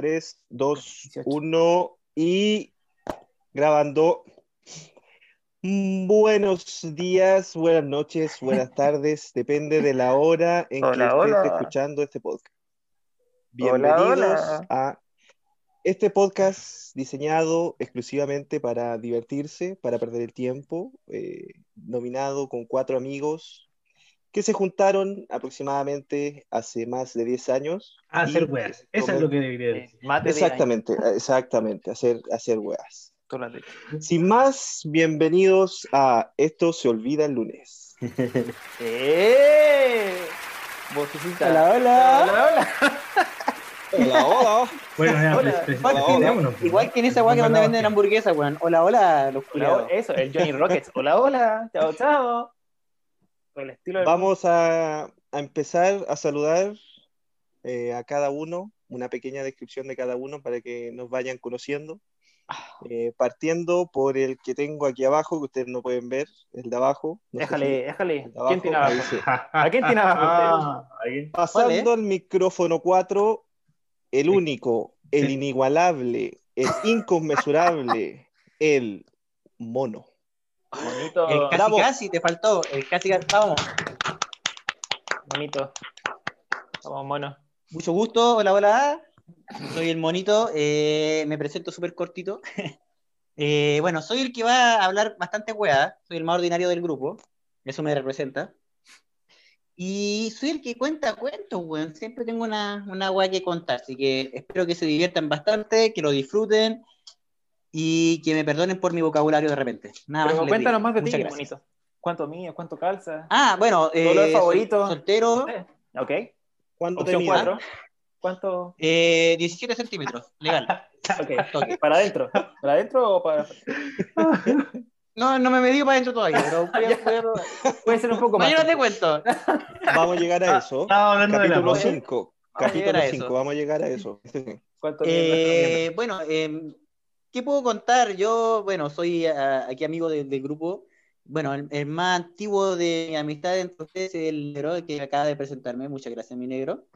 3, 2, 18. 1 y grabando. Buenos días, buenas noches, buenas tardes, depende de la hora en Hola, que estés hola. escuchando este podcast. Bienvenidos hola. a este podcast diseñado exclusivamente para divertirse, para perder el tiempo, eh, nominado con cuatro amigos que se juntaron aproximadamente hace más de 10 años. A hacer weas. Eso es lo que debería Eh, decir. más de 10 años, Exactamente, exactamente, hacer, hacer weas. Sin más, bienvenidos a Esto se olvida el lunes. ¡Eh! Vocecita. Hola, hola. Hola, hola. Hola, hola. Bueno, ya, Hola. pues, Hola, presentémonos, pues. Igual que en esa weá que donde venden hamburguesas, weón. Hola, hola, los. Eso, el Johnny Rockets. Hola, hola. Chao, chao. El estilo del- Vamos a, a empezar a saludar eh, a cada uno, una pequeña descripción de cada uno para que nos vayan conociendo. Eh, partiendo por el que tengo aquí abajo, que ustedes no pueden ver, el de abajo. No Déjale, si- déjale. abajo, ¿Quién tiene abajo? ¿A quién tiene abajo Ah. Pasando al micrófono 4, el único, el inigualable, el inconmensurable, el mono. Bonito, El casi Bravo. casi, te faltó. El casi casi. Vamos. bonito. Vamos, mono. Mucho gusto. Hola, hola. Soy el monito. eh, me presento súper cortito. Eh, bueno, soy el que va a hablar bastante weá. Soy el más ordinario del grupo. Eso me representa. Y soy el que cuenta cuentos, weón. Siempre tengo una, una weá que contar. Así que espero que se diviertan bastante, que lo disfruten y que me perdonen por mi vocabulario de repente. Nada Pero más. cuéntanos digo. más de ti, Muchas gracias. bonito. ¿Cuánto mide? ¿Cuánto calza? Ah, bueno, eh, ¿Color sol- favorito? soltero, Eh, Ok. ¿Cuánto Opción? 4. ¿Cuánto? eh, 17 centímetros, legal. Ok. Toque. ¿Para adentro? ¿Para adentro o para No, no me medí para adentro todavía, pero voy a, voy a. Puede ser un poco más. Mañana te cuento. Vamos a llegar a eso. De la Capítulo moda. 5. Vamos a llegar Capítulo a 5, eso. vamos a llegar a eso. Eh, bueno, eh, ¿qué puedo contar? Yo, bueno, soy ah, aquí amigo de- del grupo. Bueno, el, el más antiguo de mi amistad entre ustedes es el negro que acaba de presentarme. Muchas gracias, mi negro.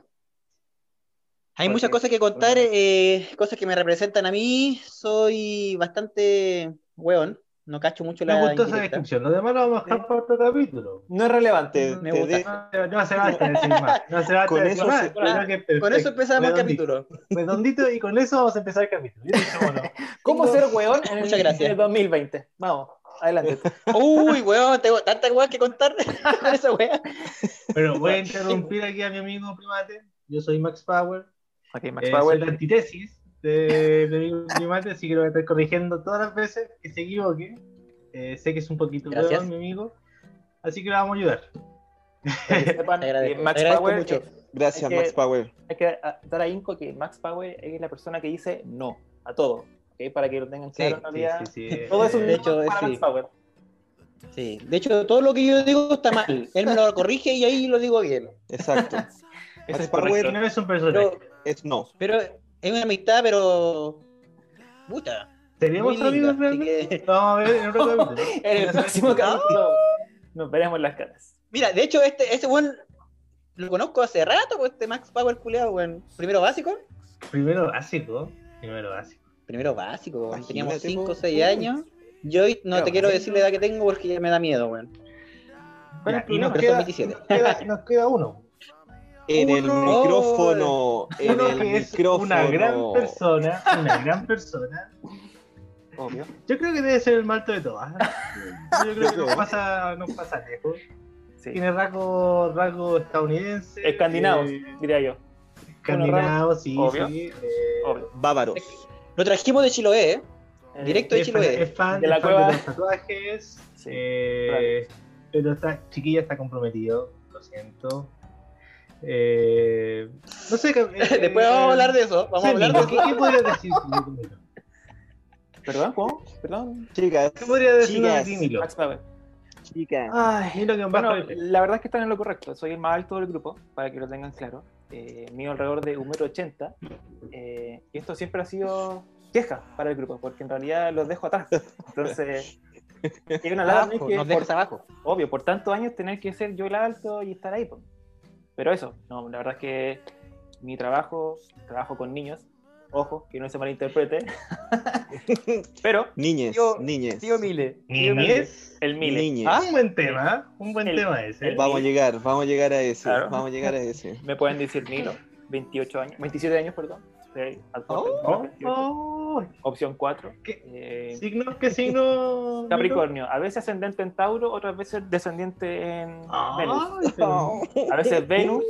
Hay ¿Por muchas cosas que contar, eh, cosas que me representan a mí. Soy bastante hueón, no cacho mucho Me la gustó esa descripción. Lo demás lo vamos a dejar para otro capítulo. No es relevante. Te- Me gusta. de- No, se basta decir más. No se basta Con decir eso más. se- Con eso empezamos el capítulo. Redondito y con eso vamos a empezar el capítulo. Bueno, ¿Cómo ser hueón en el, Muchas gracias. en el 2020? Vamos, adelante. Uy, weón, tengo tantas weas que contar con esa wea. Pero voy a interrumpir aquí a mi amigo Primate. Yo soy Max Power. Ok, Max Eh, soy Power. la antítesis de, de mi primate, así que lo voy a estar corrigiendo todas las veces que se equivoque. Eh, sé que es un poquito peor, mi amigo. Así que le vamos a ayudar. Sepan Max Power, mucho. eh, Gracias, que- Max Power. hay que dar a Inco que Max Power es la persona que dice no a todo. ¿ok? Para que lo tengan Sí, claro en realidad. Sí, sí, sí. Todo es un Eh, De hecho, no para sí. Max Power. Sí, de hecho, todo lo que yo digo está mal. Él me lo corrige y ahí lo digo bien. Exacto. Eso Max es Power no es un personaje. Pero, es no. pero es una amistad, pero. Puta. ¿Seríamos muy linda, amigos realmente? Vamos a ver en otro capítulo. En el próximo capítulo nos veremos las caras. Mira, de hecho, este, ese buen lo conozco hace rato, pues este Max Power culeado, weón. Primero básico. Primero básico. Primero básico. Primero básico, weón. Imagínate, Teníamos 5 po, o 6 weón. años. Yo hoy no Claro, te quiero decir la edad que tengo porque ya me da miedo, weón. ¿Cuál es Ya, el y nos queda, son 27. nos queda- nos queda uno. En el Uno- micrófono, en el que es micrófono. una gran persona, una gran persona. Obvio. Yo creo que debe ser el malto de todas. Yo creo que nos pasa, nos pasa lejos. Sí. Tiene rasgo, rasgo estadounidense. Escandinavos, eh, diría yo. escandinavos, sí, Obvio. sí. eh, Obvio. Bávaros. Lo trajimos de Chiloé, ¿eh? Eh, Directo de es, fan, Chiloé. es fan, De la fan cueva. de los tatuajes. Sí, eh, pero está, chiquilla está comprometido, lo siento. Eh, no sé. eh, Después vamos a hablar de eso. Vamos a hablar de ¿Qué, qué podrías decir? ¿Perdón? ¿Cómo? ¿Perdón? Chicas, ¿Qué podrías decir de Chicas. Max. Ay, Milo que Bueno, la verdad es que están en lo correcto. Soy el más alto del grupo, para que lo tengan claro. Eh, mido alrededor de 1,80 m. Eh, y esto siempre ha sido queja para el grupo, porque en realidad los dejo atrás. Entonces, es una lata Abajo, que, nos por, dejas abajo. obvio, por tantos años tener que ser yo el alto y estar ahí. po. Pero eso, no, la verdad es que mi trabajo, trabajo con niños, ojo, que no se malinterprete. Pero Niñez, Tío- niñez. Tío Mile. Niñez. el Mile. Niñez. Ah, un buen tema, un buen El- tema ese. el- Vamos a llegar, vamos a llegar a ese. Claro. Vamos a llegar a ese. Me pueden decir Milo, 28 años, 27 años, perdón. Sí, Oh, 28. oh, Opción 4. ¿Qué? eh, ¿Signo? ¿Qué signo? Capricornio, a veces ascendente en Tauro, otras veces descendiente en Venus. A veces Venus,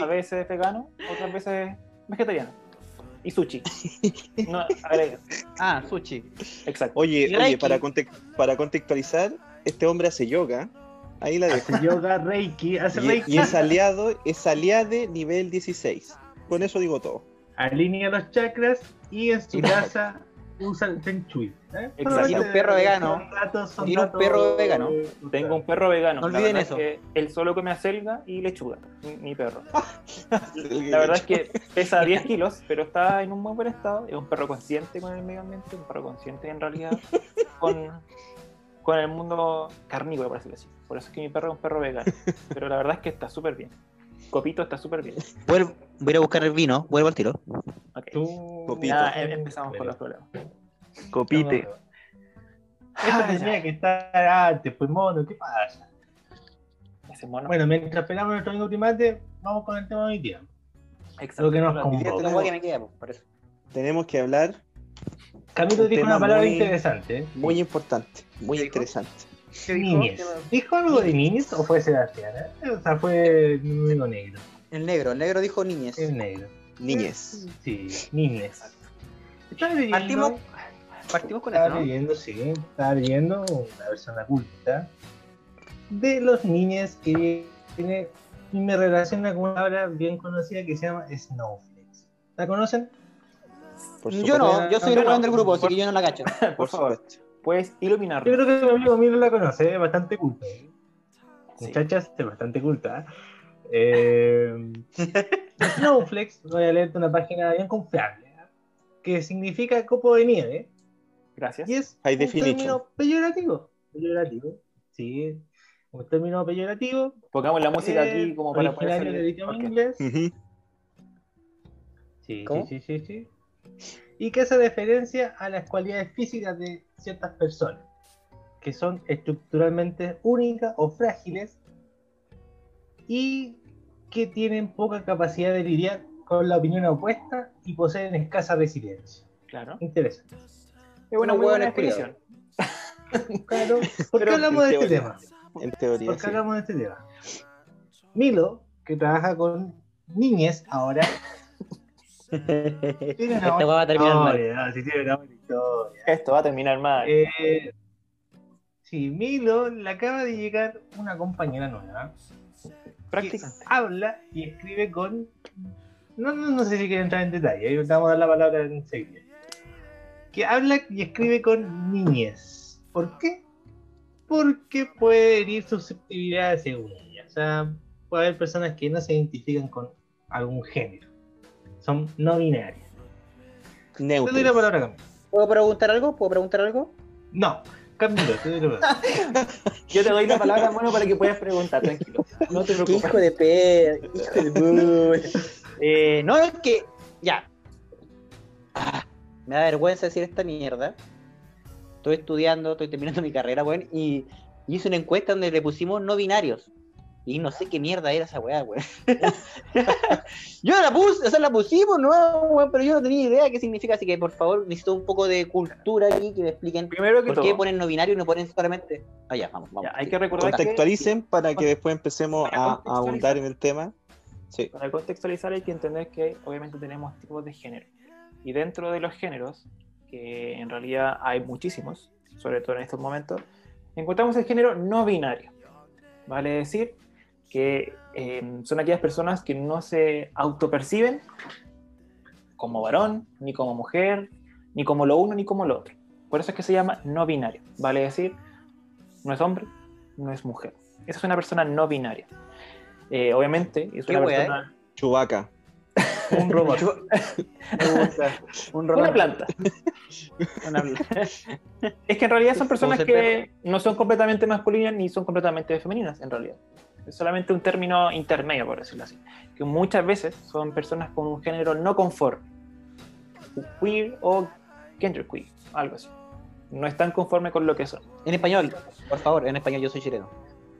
a veces vegano, otras veces vegetariano. Y sushi. No. Ah, sushi. Exacto. Oye, oye para, para contextualizar, este hombre hace yoga. Ahí la dejo. Hace yoga, Reiki, hace Y, Reiki. y es aliado, es aliade nivel 16. Con eso digo todo. Alinea los chakras y en su casa usa el Feng Shui. ¿eh? Exacto. Tiene un perro vegano. Tiene un perro vegano. Tengo un perro vegano. No La olviden verdad eso. es que él solo come acelga y lechuga, mi, mi perro. La verdad es que pesa 10 kilos, pero está en un muy buen estado. Es un perro consciente con el medio ambiente, un perro consciente en realidad con, con el mundo carnívoro, por decirlo así. Por eso es que mi perro es un perro vegano. Pero la verdad es que está súper bien. Copito está súper bien. Vuelvo, voy a ir a buscar el vino, vuelvo al tiro. Ok. Tú- Copito. Ya em- empezamos con los problemas. Copite. Esto Ah, tenía ya. que estar antes, pues mono, ¿qué pasa? Ese mono. Bueno, mientras esperamos nuestro amigo primate, vamos con el tema de hoy día. Exacto. lo que nos convoca. Eso. Tenemos que hablar Camilo Un dijo tema una palabra muy- interesante. ¿eh? muy importante, muy ¿Qué dijo? interesante. Niñez. ¿Dijo algo de niñez o fue Sebastián? eh? O sea, fue el único negro. El negro, el negro dijo niñez. El negro. Niñez. Sí, niñez. Estaba leyendo, Partimos, partimos con esto, estaba ¿no? leyendo, sí, estaba leyendo una persona culta de los niñes que tiene y me relaciona con una palabra bien conocida que se llama snowflakes. ¿La conocen? Yo no, yo soy el no. del grupo, así que yo no la cacho. Por Por favor, supuesto. Puedes Yo iluminarnos. creo que mi amigo Milo la conoce, es bastante culta. ¿eh? Sí. Muchachas, es bastante culta. Eh, Snowflakes, voy a leerte una página bien confiable, ¿eh? que significa copo de nieve, Gracias. y es High un definition. término peyorativo. Peyorativo, sí, un término peyorativo. Pongamos la música eh, aquí como para poder del salir. idioma inglés. Sí, sí, sí, sí, sí. Y que hace referencia a las cualidades físicas de ciertas personas, que son estructuralmente únicas o frágiles y que tienen poca capacidad de lidiar con la opinión opuesta y poseen escasa resiliencia. Claro. Interesante. Es una muy buena definición. Claro, ¿por qué Pero hablamos de este tema? En teoría, ¿Por qué sí. hablamos de este tema? Milo, que trabaja con niñez ahora, tiene una Esta hueá va a terminar mal. historia, no, sí tiene una buena historia. Esto va a terminar mal. Eh, sí, Milo le acaba de llegar una compañera nueva que Prácticamente. habla y escribe con. No, no, no sé si quiere entrar en detalle, ahí vamos a dar la palabra enseguida. Que habla y escribe con niñez. ¿Por qué? Porque puede herir susceptibilidades según ella. O sea, puede haber personas que no se identifican con algún género. Son no binarias. Te doy la Neutros. palabra, Camilo. ¿Puedo preguntar algo? ¿Puedo preguntar algo? No, Camilo, te doy la palabra. Yo te doy la palabra, bueno, para que puedas preguntar, tranquilo. No te Qué preocupes. hijo de perra, hijo de eh, No, es que. Ya. Ah, me da vergüenza decir esta mierda. Estoy estudiando, estoy terminando mi carrera, weón, y hice una encuesta donde le pusimos no binarios. Y no sé qué mierda era esa weá, weón. yo la puse, o sea, la pusimos, no, weón, pero yo no tenía idea qué significa, así que por favor necesito un poco de cultura aquí, que me expliquen Primero que por todo, qué ponen no binario y no ponen solamente. Ah, ya, vamos, vamos. ya, hay que recordar que Contextualicen para que después empecemos a, a ahondar en el tema. Sí. Para contextualizar hay que entender que obviamente tenemos tipos de género. Y dentro de los géneros, que en realidad hay muchísimos, sobre todo en estos momentos, encontramos el género no binario. Vale decir que eh, son aquellas personas que no se autoperciben como varón, ni como mujer, ni como lo uno, ni como lo otro. Por eso es que se llama no binario. Vale decir, no es hombre, no es mujer. Esa es una persona no binaria. Eh, obviamente, es una wea, persona... Chubaca. Un robot. Me gusta. Un Una robot. planta. Una planta. Es que en realidad son personas que no son completamente masculinas ni son completamente femeninas, en realidad. Es solamente un término intermedio, por decirlo así. Que muchas veces son personas con un género no conforme. queer o genderqueer, algo así. No están conformes con lo que son. En español, por favor, en español, yo soy chileno.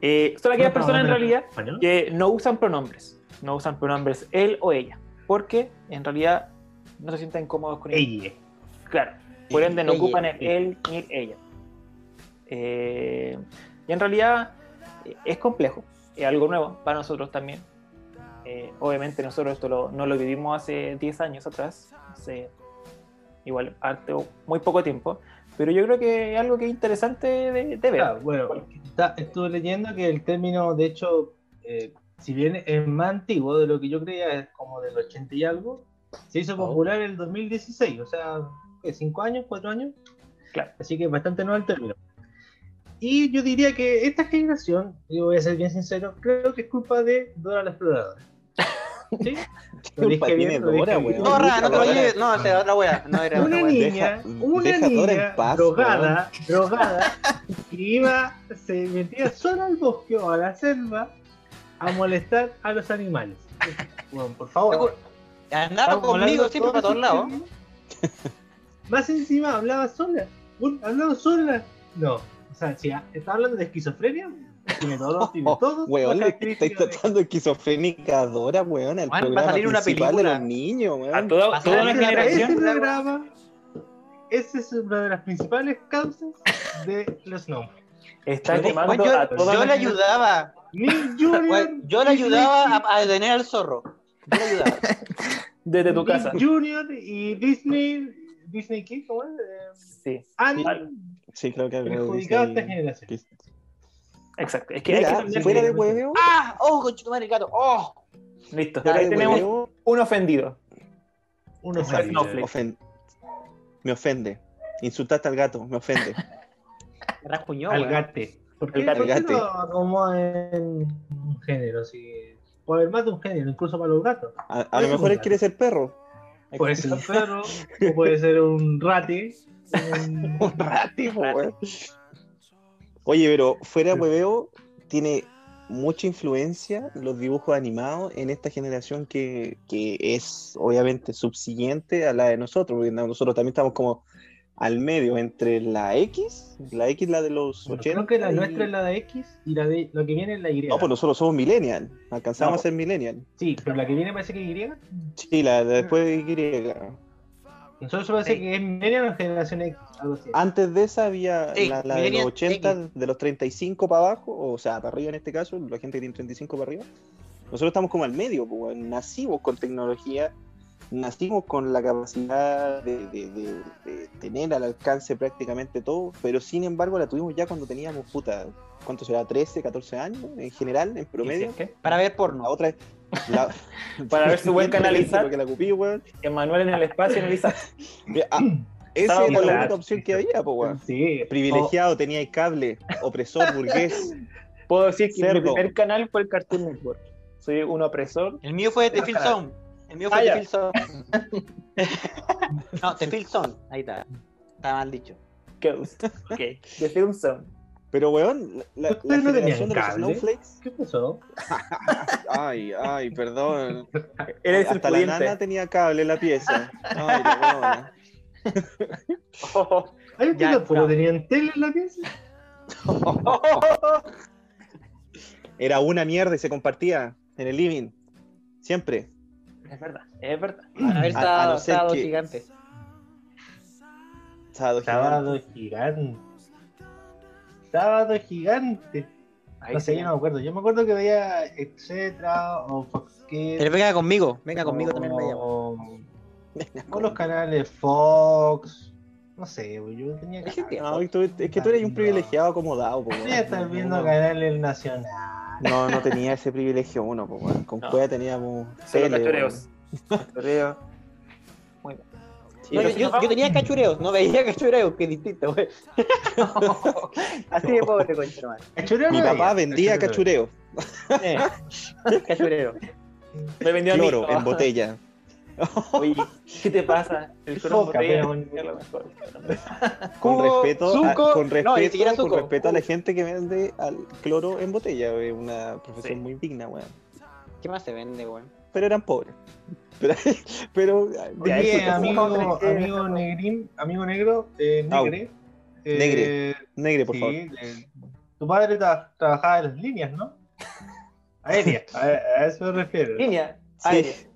Eh, son aquellas ¿No personas en realidad español? que no usan pronombres. No usan pronombres él o ella. Porque en realidad no se sienten cómodos con ellos. Ella. Claro. Por ende no Ella, ocupan el ella. él ni el ella. Eh, y en realidad eh, es complejo. Es algo nuevo para nosotros también. Eh, obviamente nosotros esto lo- no lo vivimos hace 10 años atrás. Hace igual harto, muy poco tiempo. Pero yo creo que es algo que es interesante de, de ver. Ah, bueno, está- estuve leyendo que el término, de hecho, eh, si bien es más antiguo de lo que yo creía, es como del 80 y algo, se hizo Oh. popular en el 2016, o sea, ¿qué, ¿cinco años, cuatro años? Claro. Así que bastante nuevo el término. Y yo diría que esta generación, yo voy a ser bien sincero, creo que es culpa de Dora la Exploradora. ¿Sí? Lo culpa dije tiene bien, lo dije Dora, bien. weón? Zorra, no te vayas. No, o sea, otra wea. No era Una niña, Deja- una deja a Dora niña en paz, drogada, drogada, que iba, se metía sola al bosque o a la selva a molestar a los animales. Bueno, por favor. Andaba conmigo siempre para todos lados. Más encima hablaba sola. ¿Hablaba sola? No. O sea, si está hablando de esquizofrenia, tiene todo, tiene todo. Weón, le estáis tratando de esquizofrénica a Dora, weón, al Juan, va a programa salir una película. de los niños, weón. A toda, toda una la- Ese generación. programa, esa es una de las principales causas de los nombres. Está quemando yo- a toda yo le generación. ayudaba. Nick Junior. Bueno, yo le ayudaba a, a detener al zorro. Yo le ayudaba. desde tu Nick casa. Junior y Disney. ¿Disney qué? ¿Cómo es? Eh, Sí, han Sí, creo que perjudicado esta generación. que- exacto. Es que hay fuera de hueveo, ¡Ah! ¡Oh, conchetumare, el gato! ¡Oh! Listo, fuera ahí de tenemos hueveo, un ofendido. Uno Exacto. sabe. Snowflake. ofen- me ofende. Insultaste al gato, me ofende. Al gate. ¿Por qué, El gate. ¿por qué El gate. lo acomodan en un género? Si, puede haber más de un género, incluso para los gatos. A, a lo mejor él quiere ser perro. Puede ser un perro, o puede ser un rati. un- Un rati, po, weón. Oye, pero fuera de hueveo, tiene mucha influencia los dibujos animados en esta generación que, que es obviamente subsiguiente a la de nosotros, porque nosotros también estamos como al medio entre la X, la X la de los Bueno, 80. creo que la y- nuestra es la de X y la de lo que viene es la Y. No, pues nosotros somos millennial, alcanzamos No. a ser millennial. Sí, pero la que viene parece que es Y. Sí, la de después de Y. Nosotros parece Sí. que es millennial o generación X, algo así. Antes de esa había Sí, la, la de los millennial 80, X. de los 35 para abajo, o sea, para arriba en este caso, la gente que tiene 35 para arriba. Nosotros estamos como al medio, pues, nacimos con tecnología, nacimos con la capacidad de, de- de- de tener al alcance prácticamente todo, pero sin embargo la tuvimos ya cuando teníamos, puta, ¿cuánto será? 13, 14 años en general, en promedio. ¿Qué? Para ver La porno. otra es... la- Para ver si buen canalizar. Porque la cupí, weón. Emanuel en el espacio Isaac. Ah, Esa era la la- única opción que había, pues, weón. Sí, Privilegiado, tenía el cable, opresor, burgués. Puedo decir que mi Cerdo. primer canal fue el Cartoon Network. Soy un opresor. El mío fue The Phil Zone. El mío fue Ah, The ya. Phil Zone. no, The Phil Zone. Ahí está. Está mal dicho. Ghost. Ok. Zone. Pero, weón, la, la ¿Ustedes no generación tenían de los? Snowflakes. ¿qué pasó? Ay, ay, perdón. Eres el Hasta la nana tenía cable en la pieza. Ay, la weona. Oh, ¿Ay, Ya, ustedes tampoco no. tenían tele en la pieza? Era una mierda y se compartía en el living. Siempre. Es verdad, es verdad. A ver, A- a sábado, no ser sábado que- gigante. Sábado gigante. Sábado gigante. Sábado gigante. Ahí no sé, sí. yo no me acuerdo. Yo me acuerdo que veía Etcétera o Fox Kids. Pero venga conmigo. Venga conmigo también me llamo. o, los canales Fox. No sé, yo tenía que. No, es que tú eres un privilegiado acomodado, po, weón. Tenía que estar viendo canales nacionales. No, no tenía ese privilegio uno, po, weón. Con No. Cueva teníamos. Solo tele, cachureos. Cachureo. Muy bien. Sí, No, yo, pero- yo- yo tenía cachureos, no veía cachureos, que distinto, güey. Así de pobre, concha hermano. Cachureo Mi no papá veía, vendía cachureo cachureo, Eh, cachureo. Me vendió cloro en botella. Oye, ¿qué te pasa? El. Con respeto, a, con no, respeto, ni con respeto a la gente que vende al cloro en botella, es una profesión Sí. muy digna, weón. ¿Qué más se vende, güey? Pero eran pobres. Pero, pero Ya, Oye, eso- amigo, amigo negrín, amigo negro, eh, negre. eh, Negre, negre, por sí, favor. eh, tu padre tra- trabajaba en las líneas, ¿no? Aéreas, a, a eso me refiero. Línea.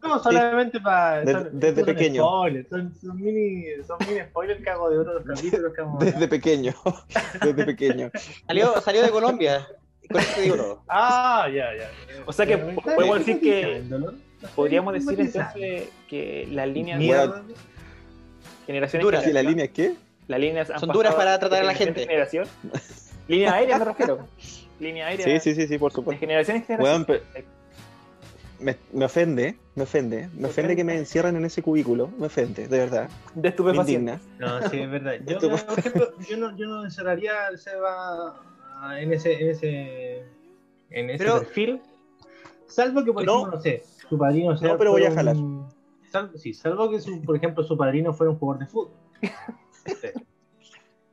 No, solamente para. Desde- son- desde son pequeño. spoilers, son, son mini, son mini spoilers que hago de otros capítulos que hemos Desde pequeño, desde pequeño. Salió, salió de Colombia. Con eso te digo todo. Ah, ya, ya. O sea que podemos decir que-. Podríamos decir entonces que las líneas de Mierda. generación en Duras. ¿Si la generación, línea es qué? las líneas han Son duras para tratar a de la gente. generación. Línea aérea me refiero. Línea aérea. Sí, sí, sí, sí, por De supuesto. generación en generación. Weón, pe- me, me ofende, me ofende. Me ofende que me encierren en ese cubículo. Me ofende, de verdad. de indigna. No, sí, es verdad. Yo, por ejemplo, yo no, yo no encerraría al Seba en ese, en ese, en ese Pero- perfil. Salvo que, por No. ejemplo, no sé, su padrino sea. No, pero voy a jalar. un- sal- sí, salvo que, su, por ejemplo, su padrino fuera un jugador de fútbol.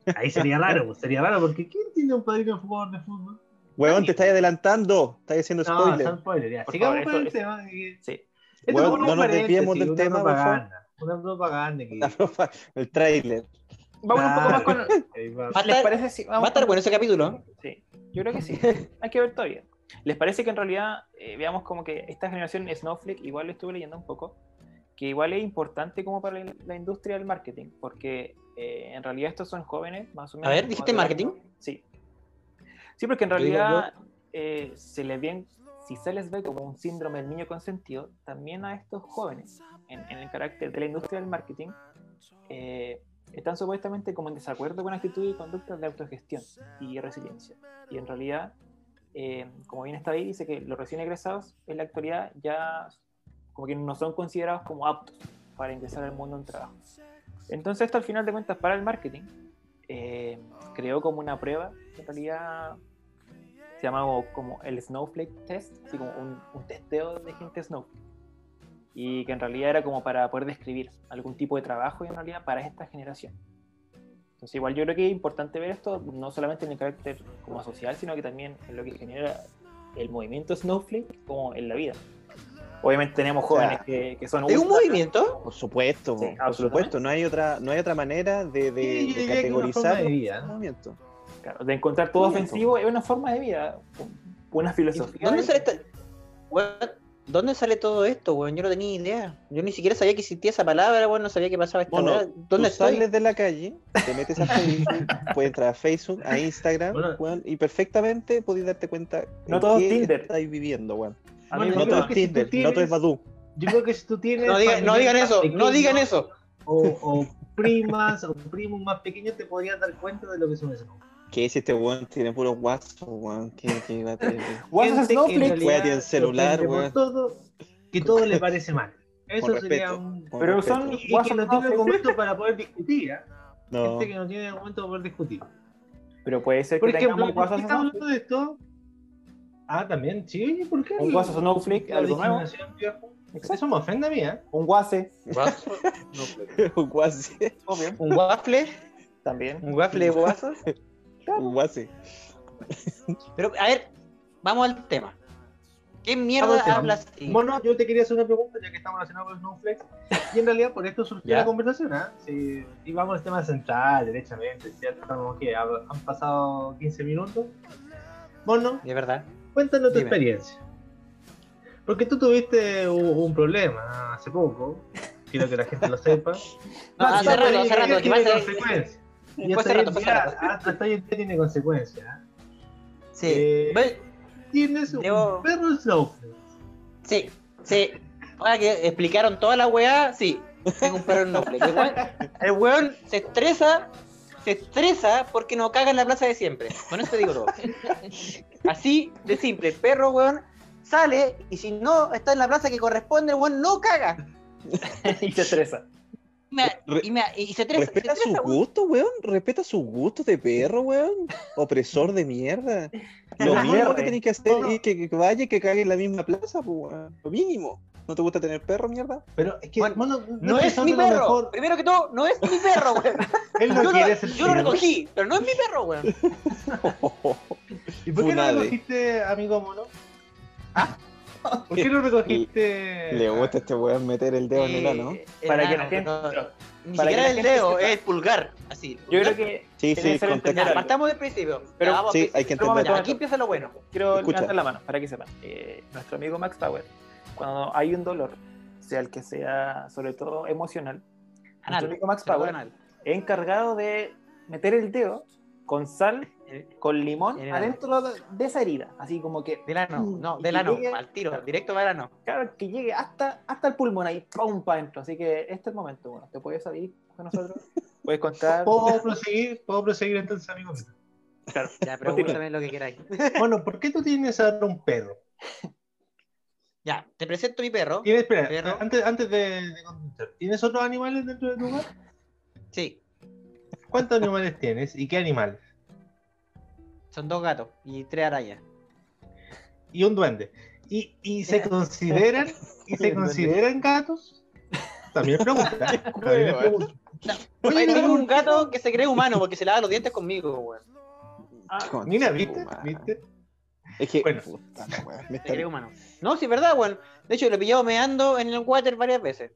Sí. Ahí sería raro, sería raro, porque ¿quién tiene un padrino jugador de fútbol? Weón, te estáis adelantando. Estáis haciendo No, spoiler. son spoilers, ya. Sigamos con el tema. Sí. Weón, no nos desviemos del tema, propaganda, Una propaganda que. La profa- El trailer. Vamos un poco más con. Ahí va. A ¿Les estar- parece si vamos Va a estar con- bueno ese capítulo. Sí, yo creo que sí. Hay que ver todavía. ¿Les parece que en realidad eh, veamos como que esta generación Snowflake, igual lo estuve leyendo un poco, que igual es importante como para la, la industria del marketing? Porque eh, en realidad estos son jóvenes, más o menos. ver, como ¿dijiste marketing? rango- Sí. Sí, porque en realidad eh, se les si se les ve como un síndrome del niño consentido, también a estos jóvenes, en, en el carácter de la industria del marketing, eh, están supuestamente como en desacuerdo con actitudes y conductas de autogestión y resiliencia. Y en realidad, eh, como bien está ahí, dice que los recién egresados en la actualidad ya como que no son considerados como aptos para ingresar al mundo del trabajo. Entonces esto al final de cuentas para el marketing eh, creó como una prueba, en realidad se llamaba como el Snowflake Test, así como un, un testeo de gente Snowflake. Y que en realidad era como para poder describir algún tipo de trabajo en realidad para esta generación. Entonces igual yo creo que es importante ver esto no solamente en el carácter como social, sino que también en lo que genera el movimiento Snowflake como en la vida. Obviamente tenemos jóvenes que, que son ¿Hay un movimiento? Por supuesto, Sí, por supuesto. No hay otra, no hay otra manera de, de- Sí, de categorizar de el movimiento. Claro, de encontrar todo ofensivo es una forma de vida, una filosofía. ¿Dónde de- sale, esta- Weón, ¿Dónde sale todo esto, weón? Yo no tenía idea. Yo ni siquiera sabía que existía esa palabra, weón. No sabía que pasaba esta Bueno. ¿Dónde Tú sales de la calle, te metes a Facebook, puedes entrar a Facebook, a Instagram, Bueno. weón, y perfectamente podéis darte cuenta No en todo qué Tinder. estáis viviendo, weón. Bueno, No todo es si Tinder, no todo es tienes- Badoo. Yo creo que si tú tienes. No, diga- no digan eso, no pequeños, digan eso. O, o primas o primos más pequeños te podrías dar cuenta de lo que son esos. ¿Qué es este weón? Tiene puro WhatsApp, weón. ¿Qué, qué va a tener? Que en Snowflake, Weá, tiene celular, weón. todo, que todo le parece mal. Eso Con sería respeto. un. con Pero respeto. son- Y, y que no no tiene argumento para poder discutir. ¿ah? No. Gente que no tiene argumento para poder discutir. pero puede ser Por que ejemplo, tengamos ¿por qué WhatsApp estamos Snowflake. hablando de esto? Ah, también, sí, ¿por qué? Un WhatsApp Snowflake, La algo nuevo. Eso me ofende a mí, ¿eh? Un WhatsApp, Un guase. ¿Un waffle? también. ¿Un waffle de guasos? Un guase. Pero, a ver, vamos al tema. ¿Qué mierda hablas? Bueno, yo te quería hacer una pregunta, ya que estamos relacionados con Snowflake. Y en realidad por esto surgió Ya. la conversación, ¿ah? Sí, y vamos al tema central, derechamente, ¿cierto? Estamos que han pasado 15 minutos. Bueno, De verdad. cuéntanos tu Dime. experiencia. Porque tú tuviste un, un problema hace poco, quiero que la gente lo sepa. No, hace rato, hace rato. que consecuencias. Y hasta hace hoy en rato, día- rato. hasta hoy en día tiene consecuencias. ¿ah? Sí. Eh, Tienes un Debo- perro Snowflake. Sí, sí. Ahora que explicaron toda la weá, sí. Tengo un perro en Snowflake. El weón, el weón se estresa, se estresa porque no caga en la plaza de siempre. Con eso te digo todo. Así de simple. El perro, weón, sale y si no está en la plaza que corresponde, el weón no caga. y se estresa. Y, me- y me- y se estresa. Respeta se sus gustos, weón. Respeta sus gustos de perro, weón. Opresor de mierda. Lo mínimo que tenés que hacer es que, que vaya y que cague en la misma plaza, pues, weón. Lo mínimo. ¿No te gusta tener perro, mierda? Pero es que, Bueno, bueno, No es pensando mi perro. mejor. Primero que todo, no es mi perro, weón. Él no yo, quiere lo, ser yo lo recogí, pero no es mi perro, weón. ¿Y por qué no lo cogiste, amigo mono? ¿Por qué no recogiste? Le gusta a este weón meter el dedo en el ano. Eh, Para que la gente. Ni para que siquiera la el gente dedo, sepa. es el pulgar. Así. Yo creo que. Sí, sí. Ya, partamos del principio. Pero- Ya, vamos Sí, hay que principio. Pero un entender. Aquí empieza lo bueno. Quiero Escucha. levantar la mano para que sepan. Eh, nuestro amigo Max Power, cuando hay un dolor, sea el que sea, sobre todo emocional, nuestro amigo Max lo Power anal. es encargado de meter el dedo con sal, Eh, con limón, adentro de esa herida. Así como que, Del ano, no, Y del ano, llegue- al tiro, directo para el ano. claro, que llegue hasta, hasta el pulmón ahí, ¡pum! para adentro. Así que este es el momento. Bueno, te puedes salir con nosotros, puedes contar. ¿Puedo proseguir? ¿Puedo proseguir entonces, amigo mío? Claro. Ya, pregúntame lo que queráis. Bueno, ¿por qué tú tienes ahora un perro? Ya, te presento mi perro. ¿Tienes, espera, Perro. antes, antes de, de contestar, ¿tienes otros animales dentro de tu hogar? Sí, ¿Cuántos animales tienes y qué animales? Son dos gatos y tres arañas. Y un duende. ¿Y, y se consideran y se consideran gatos? También pregunta. También tengo un gato que se cree humano porque se lava los dientes conmigo, weón. Ah, Mira, ¿viste? ¿Viste? Es que. Bueno. puta me Se cree humano. No, sí, es verdad, weón. De hecho, lo he pillado meando en el water varias veces.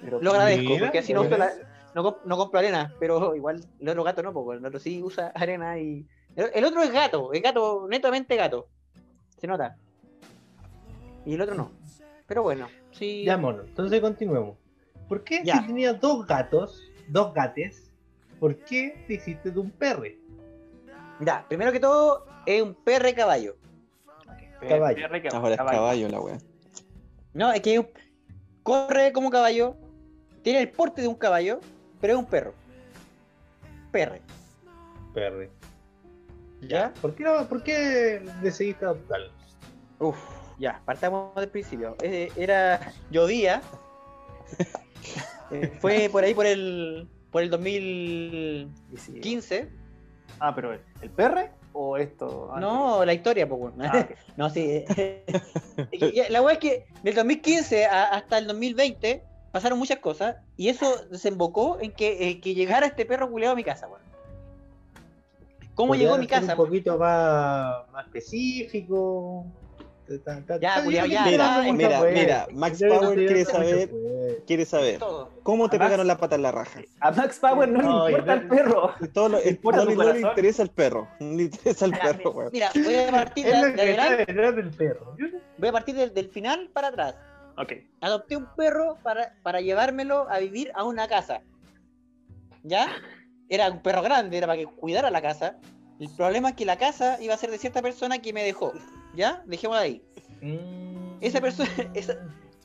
pero- Lo agradezco, Mira, porque así no, mira. uso la- no, no compro arena, pero igual el otro gato no, porque el otro sí usa arena y. El, el otro es gato, es gato, netamente gato. Se nota. Y el otro no. Pero bueno, sí. Ya, mono. Entonces continuemos. ¿Por qué Ya. si tenías dos gatos, dos gates, por qué te hiciste de un perre? Ya, primero que todo, es un perre caballo. Caballo. Perre, caballo. Ahora es caballo la weá. No, es que es un- corre como caballo, tiene el porte de un caballo, pero es un perro. Perre. Perre. ¿Ya? ¿Por qué, no- por qué decidiste adoptarlo? Uf, ya, partamos del principio. Eh, era llovía. Eh, fue por ahí por el por el 2015. Y sí. Ah, pero ¿el, el perre o esto? antes? No, la historia, bueno. Ah. No, sí. la weá es que del 2015 a- hasta el 2020 pasaron muchas cosas y eso desembocó en que, eh, que llegara este perro culeado a mi casa, weón. ¿Cómo ¿Podrías llegó a mi casa? Un poquito más, más específico. Ya, ta- culiao, yo ya, Mira, mira, pues. mira, Max Power quiere saber- pues. Quiere saber cómo te pegaron la pata en la raja. A Max Power no, No, le importa el perro. Todo lo- no, le- no le corazón. interesa el perro. No le interesa el perro, weón. Mira, voy a partir de, de del perro. Voy a partir del, del final para atrás. Adopté un perro para, para llevármelo a vivir a una casa. ¿Ya? Era un perro grande, era para que cuidara la casa. El problema es que la casa iba a ser de cierta persona que me dejó. ¿Ya? Dejémosla ahí. Mm. Esa persona, esa,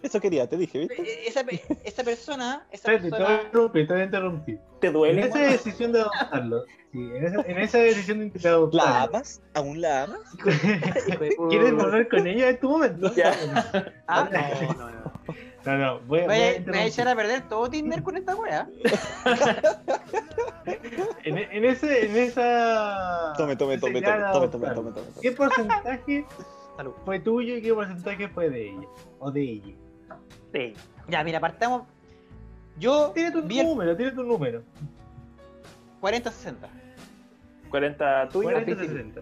Eso quería, te dije, ¿viste? esa, esa persona, esa te voy a persona, interrumpir, te voy a interrumpir. ¿Te En duele? esa weón? decisión de adoptarlo, sí, en esa, en esa decisión de adoptarlo, ¿La amas? ¿Aún la amas? ¿quieres volver con ella en tu momento? Ya. Ah, no, no, no. No, no, voy, Me voy voy a me voy a echar a perder todo Tinder con esta wea. En, en ese, en esa. Tome, tome, tome, tome, de tome, tome, tome, tome. ¿Qué porcentaje Salud. fue tuyo y qué porcentaje fue de ella? O de ella. Sí. Ya, mira, partamos. Yo Tiene tu número, tiene tu número. 40-60. 40 tuyos. 40 principio. 60.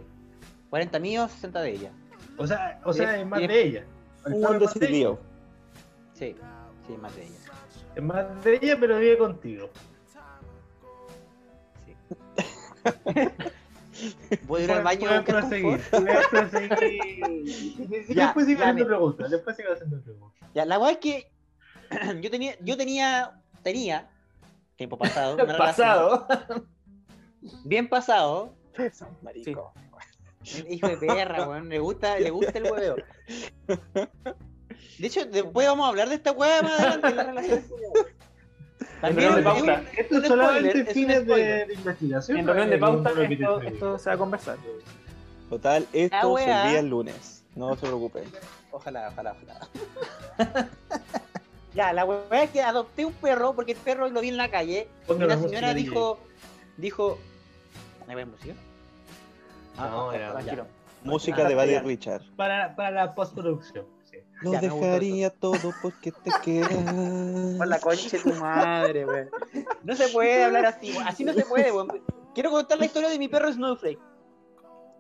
40 míos, 60 de ella. O sea, o sea, es más y- de ella. El Un perro Sí, sí, más de ella. Es más de ella, pero vive contigo. Sí. Voy a ir al baño a Pueden buscar proseguir. confort. Pueden proseguir. Ya, después sigo ya, haciendo preguntas. Después sigo haciendo preguntas. Ya, la weá es que yo tenía, yo tenía, tenía, tiempo pasado, una relación Pasado. bien pasado, Marico. hijo de perra, weón, le gusta, le gusta el hueveo. De hecho, después vamos a hablar de esta weá más adelante en la relación. También de pauta. Esto es solamente spoiler, es un fines de, investigación. En reunión de pauta esto, esto se va a conversar. Total, esto se olvida el lunes. No se preocupen. Ojalá, ojalá, ojalá. ya, la weá es que adopté un perro porque el perro lo vi en la calle y la señora dijo, dijo, ¿hay buena música? No, era- Tranquilo. Música Ah, de Vale. Richard. Para, para la postproducción. Sí. Lo Ya, dejaría todo porque te quedas. Por la concha de tu madre, weón. No se puede hablar así, weón. Así no se puede, weón. Quiero contar la historia de mi perro Snowflake.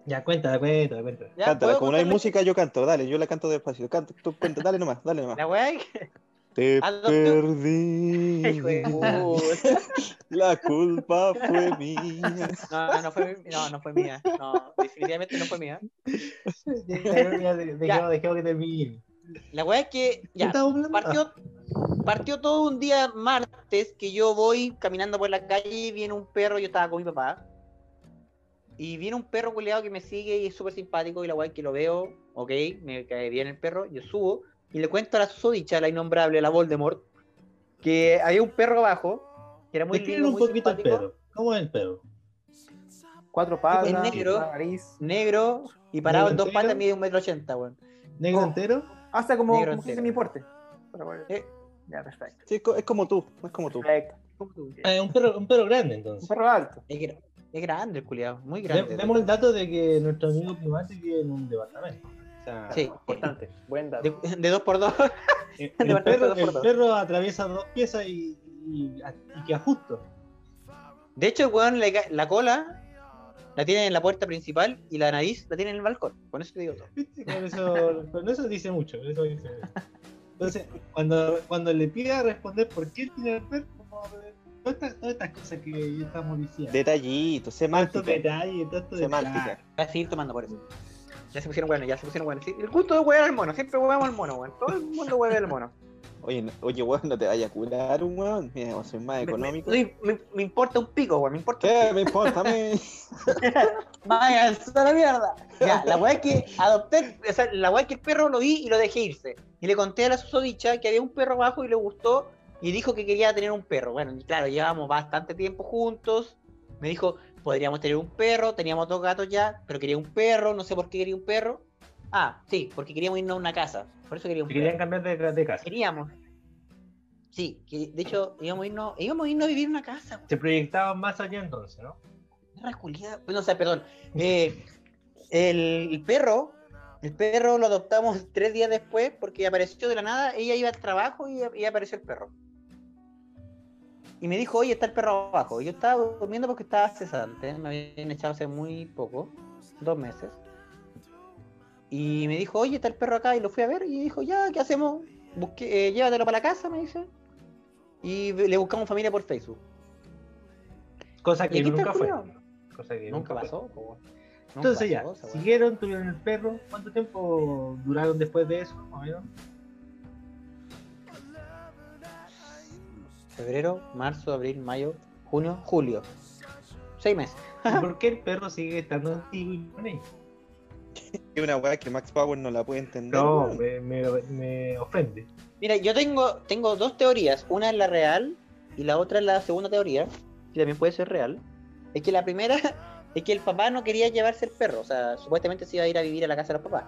Ya, cuéntala, cuéntala, cuéntala. Cántala, ¿Puedo como no hay música, yo canto, dale, yo la canto despacio. Canta, tú cuenta, dale nomás, dale nomás. La weá es- Te Adopté perdí. La culpa fue mía. No, no fue, no, no fue mía. No, definitivamente no fue mía. Dejemos que termine. La weá es que ¿Qué ya partió, partió todo un día martes que yo voy caminando por la calle y viene un perro, yo estaba con mi papá. Y viene un perro culeado que me sigue y es súper simpático y la weá es que lo veo, ok, me cae bien el perro, yo subo y le cuento a la susodicha, la innombrable, la Voldemort, que había un perro abajo, que era muy lindo, un muy poquito el simpático, perro. ¿Cómo es el perro? Cuatro patas, Es negro. nariz. negro y parado en dos ¿Negro patas, entero? mide un metro ochenta, weón. ¿Negro Oh. entero? Hasta como, Negro como entero. Pero bueno, Eh, ya, perfecto. Sí, es co- es como tú, es como tú. Perfecto. Ah, es un perro, un perro grande Un entonces. perro alto. Es, gra- es grande el culiado, muy grande. Vemos el dato de que nuestro amigo primate vive en un departamento. O sea, Sí, Importante. Buen dato. de, de dos por dos. el, departamento el perro, dos por el dos. perro atraviesa dos piezas y, y, y queda justo. De hecho, el weón, le ca- la cola la tiene en la puerta principal y la nariz la tiene en el balcón. Con eso te digo todo. Con eso, con eso dice mucho. con eso dice mucho. Entonces, cuando, cuando le pida responder por qué tiene el perro, vamos a ver todas estas, todas estas cosas que estamos diciendo. Detallitos, semántica. Semántica. Voy a seguir tomando por eso. Ya se pusieron buenos, ya se pusieron buenos. Sí, el gusto de huear al mono, siempre hueamos al mono, weón. Todo el mundo hueve al mono. Oye, no- oye, weón, no te vayas a curar un weón. Mira, soy más Me, económico. me- me- me importa un pico, weón, me importa un ¿Qué me importa a mí? Vaya, a la mierda. Ya, la weá es que adopté, o sea, la weá es que el perro lo vi y lo dejé irse. Y le conté a la susodicha que había un perro abajo y le gustó y dijo que quería tener un perro. Bueno, y claro, llevábamos bastante tiempo juntos. Me dijo, podríamos tener un perro, teníamos dos gatos ya, pero quería un perro, no sé por qué quería un perro. Ah, sí, porque queríamos irnos a una casa. Por eso quería un perro. querían cambiar de, de casa. Queríamos. Sí, que de hecho íbamos a irnos, íbamos a irnos a vivir en una casa. Se proyectaban más allá entonces, ¿no? Perra culiada. Bueno, o sea, perdón. Eh, el, el perro, el perro lo adoptamos tres días después porque apareció de la nada. Ella iba al trabajo y, y apareció el perro. Y me dijo, oye, está el perro abajo. Yo estaba durmiendo porque estaba cesante. Me habían echado hace muy poco, dos meses. Y me dijo, oye, está el perro acá. Y lo fui a ver. Y dijo, ya, ¿qué hacemos? Busqué, eh, llévatelo para la casa, me dice. Y le buscamos familia por Facebook. Cosa que nunca fue. Cosa que Nunca pasó. Nunca Entonces ya, siguieron, tuvieron el perro. ¿Cuánto tiempo duraron después de eso? más o menos? Febrero, marzo, abril, mayo, junio, julio. Seis meses. ¿Y ¿Por qué el perro sigue estando contigo y con ella? Es una weá que Max Power no la puede entender. No, me, me ofende. Mira, yo tengo, tengo dos teorías. Una es la real y la otra es la segunda teoría, que también puede ser real. Es que la primera es que el papá no quería llevarse el perro. O sea, supuestamente se iba a ir a vivir a la casa de los papás.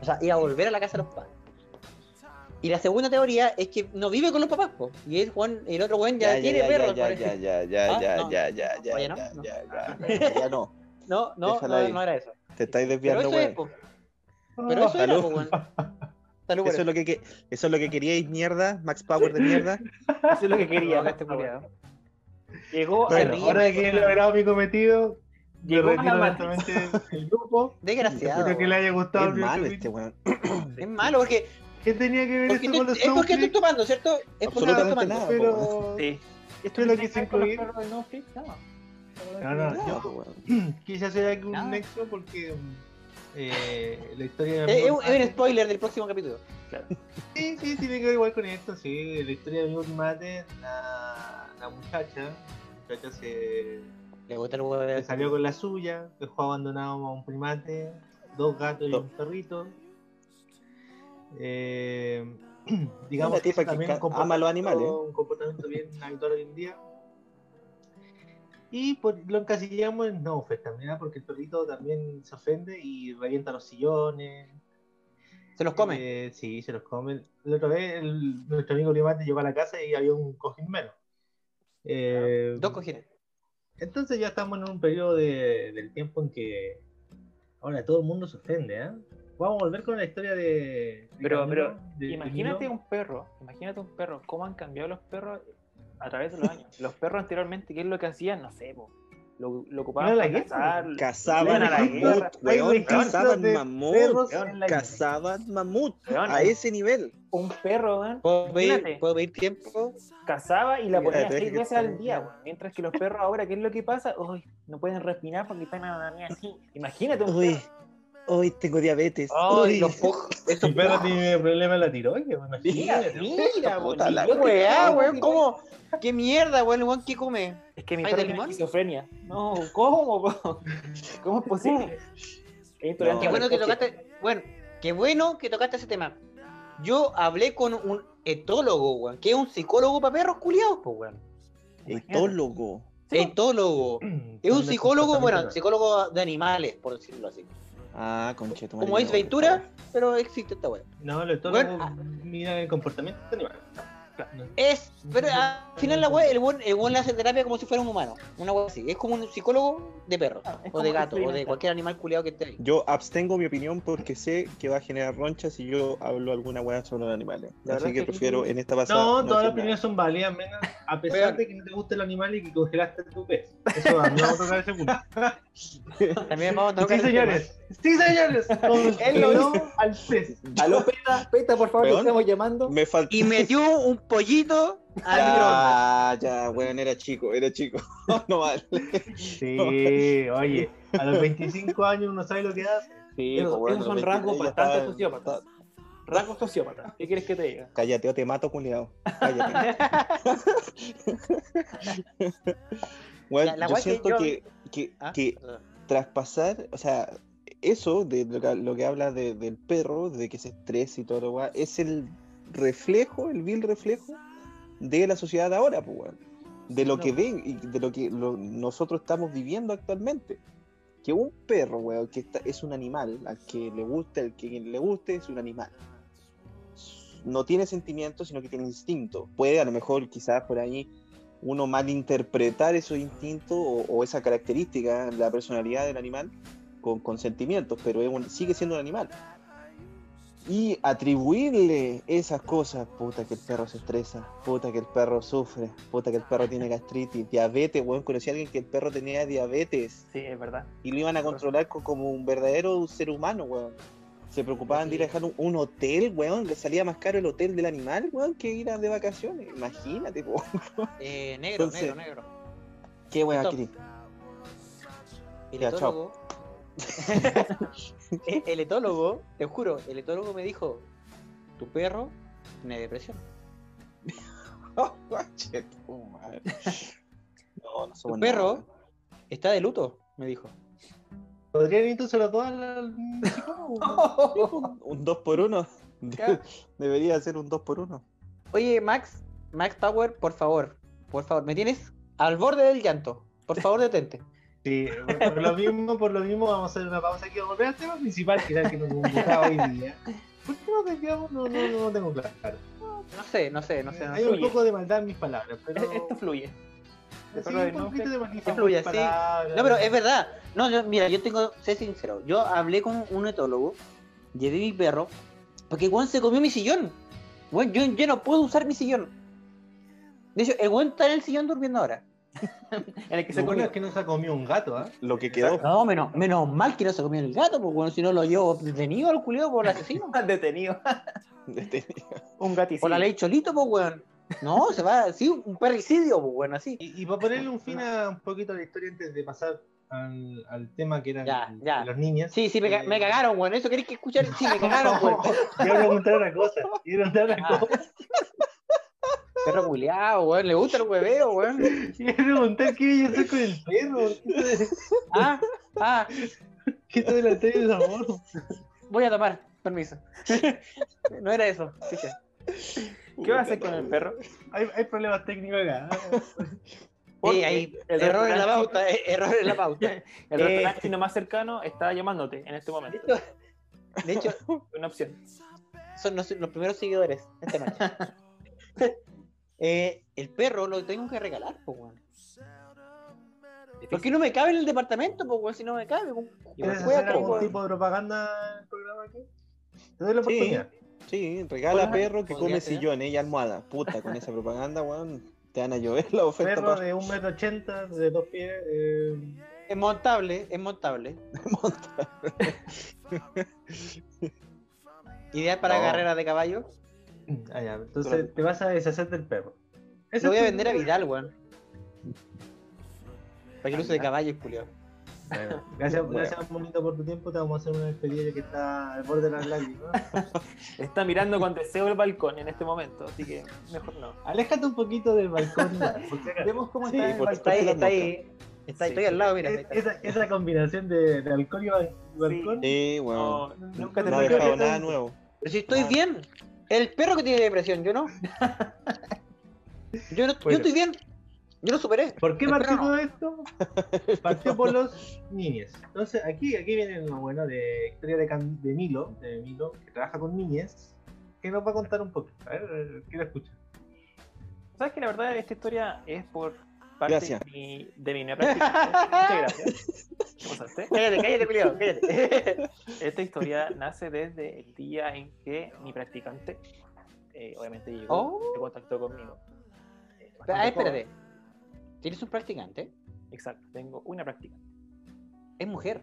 O sea, iba a volver a la casa de los papás. Y la segunda teoría es que no vive con los papás, po. Y el, Juan, el otro buen ya, tiene perro. Ya, ya, ya, ya, Ah, ya, no. ya, ya, ya, Oye, no, ya, no. ya, ya, ya, ya no. No, no, no, no era eso. Te estáis Pero desviando, eso es. Pero eso era, Salud. po, Eso es lo que, que- eso es lo que queríais, mierda, Max Power de mierda. Eso es lo que quería este culiado. Llegó Bueno, al ahora que he logrado mi cometido, me Llegó a retiro lentamente del grupo. Desgraciado. Espero que le haya gustado Es el malo este weón. Es malo porque, ¿Qué tenía que ver esto con los es porque estoy tomando, ¿cierto? Es porque estoy tomando. nada. Pero Sí. esto es lo que se incluye. de No? No. Yo quise hacer aquí un nexo porque eh, la historia Eh, Es, un- es un spoiler del próximo capítulo. Sí, sí, tiene que ver igual con esto, sí. La historia de mi primate, la, la muchacha, la muchacha se, Le gusta el huevo se de salió con la suya, dejó abandonado a un primate, dos gatos y No. un perrito. Eh, digamos Una que tipa que también un ama a los comportamiento- animales. Un comportamiento bien habitual hoy en día. Y por- lo encasillamos en Snowfest también, ¿ah? porque el perrito también se ofende y revienta los sillones. Se los come. Eh, sí, se los come. La otra vez el- nuestro amigo Limate llegó a la casa y había un cojín menos. Eh, Dos cojines. Entonces ya estamos en un periodo de- del tiempo en que ahora todo el mundo se ofende, ¿eh? Vamos a volver con la historia de... de Pero, Camilo, pero, de- imagínate un perro, imagínate un perro, cómo han cambiado los perros a través de los años. Los perros anteriormente, ¿qué es lo que hacían? No sé, po. lo, lo ocupaban ¿Era la cazar. Cazaban a la guerra. Weón, cazaban mamut, weón, cazaban mamut, Weón, a ese nivel. Un perro, weón, ¿Puedo pedir, Imagínate. ¿Puedo pedir tiempo? cazaba y la ponía seis veces al día, weón. Mientras que los perros ahora, ¿qué es lo que pasa? Uy, no pueden respirar porque están así. Imagínate un Uy, perro. Hoy tengo diabetes. Ay, los pojos. Esos Mi perro tiene problema en la tiroides, Mira, mira, Puta la Weá, weón. ¿cómo? ¿Qué mierda, weón? weón, ¿Qué come? Es que mi ¿Hay perro tiene esquizofrenia. No, ¿cómo? ¿Cómo es posible? Intolerante Qué bueno que tocaste, bueno, qué bueno que tocaste ese tema. Yo hablé con un etólogo, weón, que es un psicólogo para perros culiados, pues, weón. Etólogo. Etólogo. Es un psicólogo, bueno, psicólogo de animales, por decirlo así. Ah, concheto. Como es Ventura, pero existe esta weón. No, los etólogos Bueno, ah. miran el comportamiento animal. No. Es, pero al final la weón, el le hace terapia como si fuera un humano. Una weón así. Es como un psicólogo de perro, Ah, o de gato, o de cualquier animal culiado que esté ahí. Yo abstengo mi opinión porque sé que va a generar ronchas si yo hablo alguna weá sobre los animales. La Así que prefiero en esta pasada. No, todas las opiniones son válidas, menos a pesar Vean. de que no te guste el animal y que congelaste tu pez. Eso va, no vamos a tocar ese punto. También vamos a tocar Sí, el tema. Sí, señores. Él lo hizo. al pez. Aló, Peta, Peta, por favor, te estamos llamando. Me faltó. Y metió un pollito al microondas. Ya, ya, weón, era chico, era chico. no vale. Sí, oye, a los 25 años uno sabe lo que hace. Sí, Esos, pues, esos bueno, son rasgos bastante estaba- sociópatas. Rasgos sociópatas. ¿Qué quieres que te diga? Cállate o te mato, culiado. Cállate. Bueno, La- la yo weá que siento yo- que, que, Ah, que perdón. traspasar, o sea, eso de lo que, lo que habla de- del perro, de que se estresa y todo lo es el reflejo, el vil reflejo de la sociedad de ahora, pues. De lo No. que ven y de lo que lo- nosotros estamos viviendo actualmente. Que un perro, weón, que está- es un animal, al que le guste, al que le guste, es un animal. No tiene sentimientos, sino que tiene instinto. Puede a lo mejor quizás por ahí uno malinterpretar esos instintos o, o esa característica, la personalidad del animal, con, con sentimientos, pero es un- sigue siendo un animal. Y atribuirle esas cosas, puta que el perro se estresa, puta que el perro sufre, puta que el perro tiene gastritis, diabetes, weón, conocí a alguien que el perro tenía diabetes Sí, es verdad. y lo iban a controlar co- como un verdadero ser humano, weón. Se preocupaban de ir a dejar un, un hotel, weón, le salía más caro el hotel del animal, weón, que ir a de vacaciones. Imagínate, po. Eh, negro, Entonces- negro, negro. Qué weón, Stop. Cris. El etólogo. te juro, el etólogo me dijo: Tu perro tiene depresión. Oh, guache, tu madre. No, no Tu somos perro nada. está de luto, me dijo. ¿Podrían ir entonces los dos al? Un 2 por 1 Ya. Debería ser un 2 por 1 Oye, Max, Max Power, por favor, por favor, me tienes al borde del llanto. Por favor, detente. Sí, por lo mismo, por lo mismo vamos a hacer una pausa aquí, vamos a volver al tema principal, que era el que nos convocaba hoy día. ¿Por qué no desviamos? No, no, no tengo claro. No sé, no sé, no sé. No Hay un fluye. poco de maldad en mis palabras, pero... Esto fluye. Sí, un no poquito de maldad mis sí. No, pero es verdad. No, yo, mira, yo tengo, sé sincero, yo hablé con un etólogo, llevé mi perro, porque weón se comió mi sillón. Weón, yo, yo no puedo usar mi sillón. De hecho, el weón está en el sillón durmiendo ahora. En el que se Lo bueno es que no se ha comido un gato, ¿ah? Lo que quedó. No, menos, menos mal que no se comió el gato, porque bueno, si no lo llevo detenido al culiado por el asesino. detenido. Un gaticillo. Por la ley cholito, pues weón. No, se va, sí, un perricidio, pues weón, así. Y, y para ponerle un fin a un poquito a la historia antes de pasar al, al tema que era Ya, ya. de los niños. Sí, sí, me, ca- me cagaron, weón. Eso queréis que escuchar. Sí, me cagaron, weón. Quiero preguntar una cosa. Quiero preguntar una Ah. cosa. Perro culiado, weón. Le gusta el hueveo, weón. Quiero preguntar qué voy a hacer con el perro. ¿Qué Ah, ah, ¿Qué te delantero de amor? voy a tomar. Permiso. No era eso. Escucha. ¿Qué va a hacer con el perro? Hay, hay problemas técnicos acá. Sí, hay el error en la pauta, eh, error en la pauta. El Eh. restaurante más cercano está llamándote en este momento. de hecho, Una opción. son los, los primeros seguidores esta noche. Eh, el perro lo tengo que regalar, pues, weón. ¿Por qué no me cabe en el departamento, pues, weón? Si no me cabe. ¿Quieres hacer algún tipo de propaganda en el programa aquí? Te doy la Sí. oportunidad. Sí, regala perro que come ser. sillones y almohada. Puta, con esa propaganda, weón. Te van a llover la oferta. Perro pa- de 1,80m, de dos pies. eh, Es montable, es montable. Ideal para No. carreras de caballo. Ah, ya. Entonces te vas a deshacer del perro. Lo voy a vender a Vidal, weón. Para que lo use de caballo, Julio. Bueno, gracias, Bueno. gracias bonito por tu tiempo. Te vamos a hacer una despedida que está al borde de las lágrimas. Está mirando con deseo el balcón en este momento, así que mejor no. Aléjate un poquito del balcón. Vemos cómo Sí, está el. Está ahí, está ahí. Está ahí, Sí, estoy al lado, mira. Es- esa, esa combinación de, de alcohol y ba- balcón. Sí, weón. No, nunca te No que dejado nada nuevo. Pero si estoy bien. El perro que tiene depresión, yo no. Yo, no, yo Bueno. estoy bien. Yo lo superé. ¿Por qué partió no. todo esto? Partió por los niñes. Entonces, aquí, aquí viene lo bueno de historia de, Milo, de Milo, que trabaja con niñes, que nos va a contar un poco. A ver, quiero escuchar. Sabes que la verdad esta historia es por parte Gracias. de mi, de mi nueva práctica. Muchas gracias. ¿Qué pasaste? Cállate, cállate, Julio, cállate. Esta historia nace desde el día en que mi practicante, eh, obviamente llegó, Oh. se contactó conmigo. Eh, Ah, espérate. ¿Tienes un practicante? Exacto, tengo una practicante. Es mujer.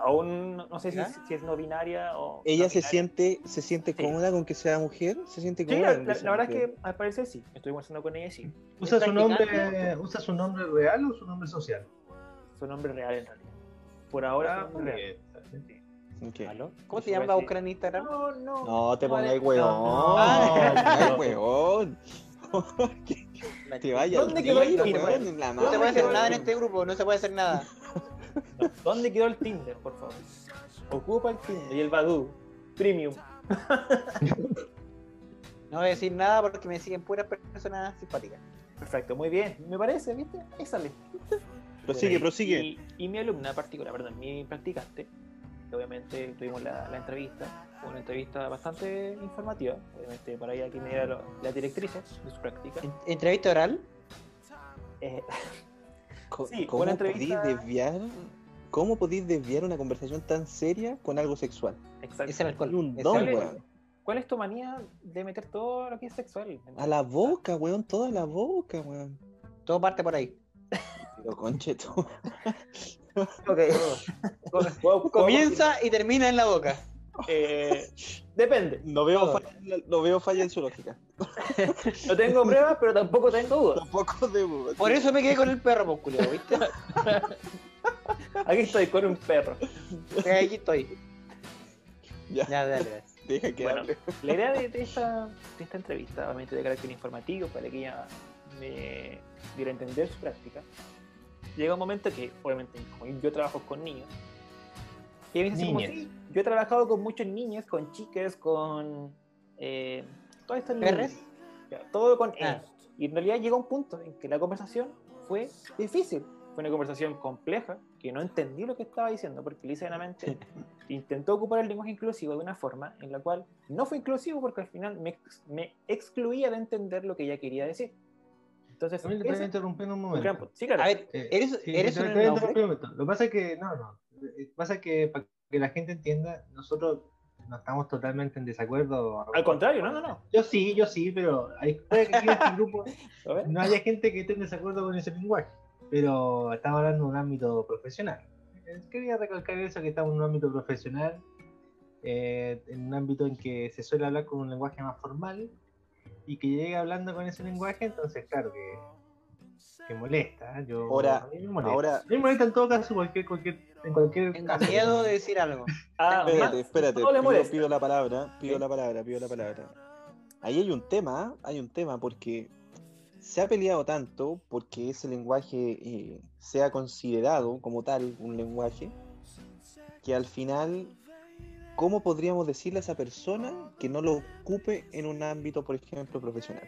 Sí. Aún no- sé si, si es no binaria o. Ella no se binaria. siente, se siente Sí. cómoda con que sea mujer, se siente Sí, cómoda. la, verdad es que al parecer sí. Estoy conversando con ella sí. ¿Usa ¿Es su, nombre? ¿Usa su nombre real o su nombre social? Su nombre real en realidad. Por ahora, real. ¿Aló? ¿Cómo te llamas buscar en Instagram? No, no. No te pongáis weón. No. Weón. Te vaya ¿Dónde quedó la No se madre, puede hacer nada en este grupo, no se puede hacer nada. No. ¿Dónde quedó el Tinder, por favor? Ocupa el Tinder y el Badoo Premium. No voy a decir nada porque me siguen puras personas simpáticas. Perfecto, muy bien. Me parece, ¿viste? Ahí sale. Prosigue, prosigue. Y, y mi alumna particular, perdón, mi practicante, que obviamente tuvimos la, la entrevista, fue una entrevista bastante informativa, obviamente para ella que me diera lo- las directrices de su práctica. En- ¿Entrevista oral? Eh, Sí, ¿Cómo buena podéis entrevista. desviar? ¿Cómo podéis desviar una conversación tan seria con algo sexual? exacto. Es el alcohol. Un don, ¿Cuál alcohol. weón. ¿Cuál es tu manía de meter todo lo que es sexual? A la boca, weón, toda la boca, weón. Todo parte por ahí. Pero concheto. Ok. ¿Puedo- Comienza y termina en la boca. Eh, depende. No veo, falla, no veo falla en su lógica. No tengo pruebas, pero tampoco tengo dudas. Tampoco debo. Por eso me quedé con el perro, pues, culiao, ¿viste? Aquí estoy con un perro. Aquí estoy. Ya, Ya, dale, dale. deja que Bueno, hable. la idea de, de esta, de esta entrevista, obviamente de carácter informativo, para que ella me diera a entender su práctica, llega un momento que, obviamente, como yo trabajo con niños, y me dice así como, Niñas. "Sí, yo he trabajado con muchos niños, con chicas, con... Eh, todo esto ¿Perres? Ya, todo con Ah. ellos. Y en realidad llegó un punto en que la conversación fue difícil. Fue una conversación compleja, que no entendí lo que estaba diciendo, porque lisa y llanamente intentó ocupar el lenguaje inclusivo de una forma en la cual no fue inclusivo porque al final me, me excluía de entender lo que ella quería decir. Entonces, También te ese interrumpir un un momento. punto. Sí, claro. A ver, Eh, ¿eres, Sí, eres un un. Lo que pasa es que, no, no. Eh, Pasa que para que la gente entienda, nosotros no estamos totalmente en desacuerdo. Al contrario, no, no, no. Yo sí, yo sí, pero hay, puede que aquí en este grupo no haya gente que esté en desacuerdo con ese lenguaje. Pero estamos hablando de un ámbito profesional. Eh, Quería recalcar eso, que estamos en un ámbito profesional, eh, en un ámbito en que se suele hablar con un lenguaje más formal y que llegue hablando con ese lenguaje, entonces claro que, que molesta. ¿eh? Yo, Ahora- a mí me molesta. Ahora, A mí me molesta en todo caso cualquier, cualquier, en cualquier Tengo caso. miedo de decir algo. Ah, espérate, espérate. le Pido, la palabra, pido Sí. la palabra, pido la palabra. Ahí hay un tema, ¿ah? hay un tema porque se ha peleado tanto porque ese lenguaje eh, sea considerado como tal un lenguaje que al final, ¿cómo podríamos decirle a esa persona que no lo ocupe en un ámbito, por ejemplo, profesional?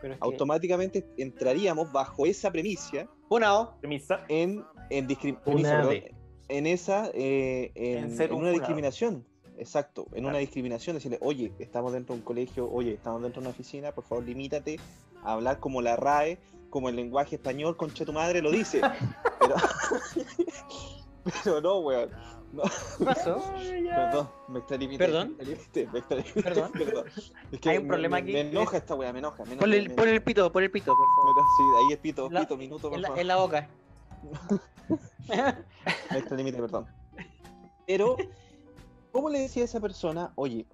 Pero es que- Automáticamente entraríamos bajo esa premisa Una O. premisa, en, en, Una premisa. En esa, eh, en, En ser en un una discriminación. Exacto, en una discriminación, decirle, oye, estamos dentro de un colegio, oye, estamos dentro de una oficina, por favor, limítate a hablar como la RAE, como el lenguaje español, concha tu madre lo dice. Pero, pero no, weón. ¿Qué pasó? Perdón, me extralimité. Perdón. Me extralimité, Perdón. perdón. Es Hay un me- problema me, aquí. Me enoja esta weá, me enoja. Me enoja Pon el, me- pon el pito, pon el pito, por favor. Sí, ahí es pito, La- pito, minuto, por En la, favor. en la boca. Me extralimité, perdón. Pero, ¿cómo le decía a esa persona, oye,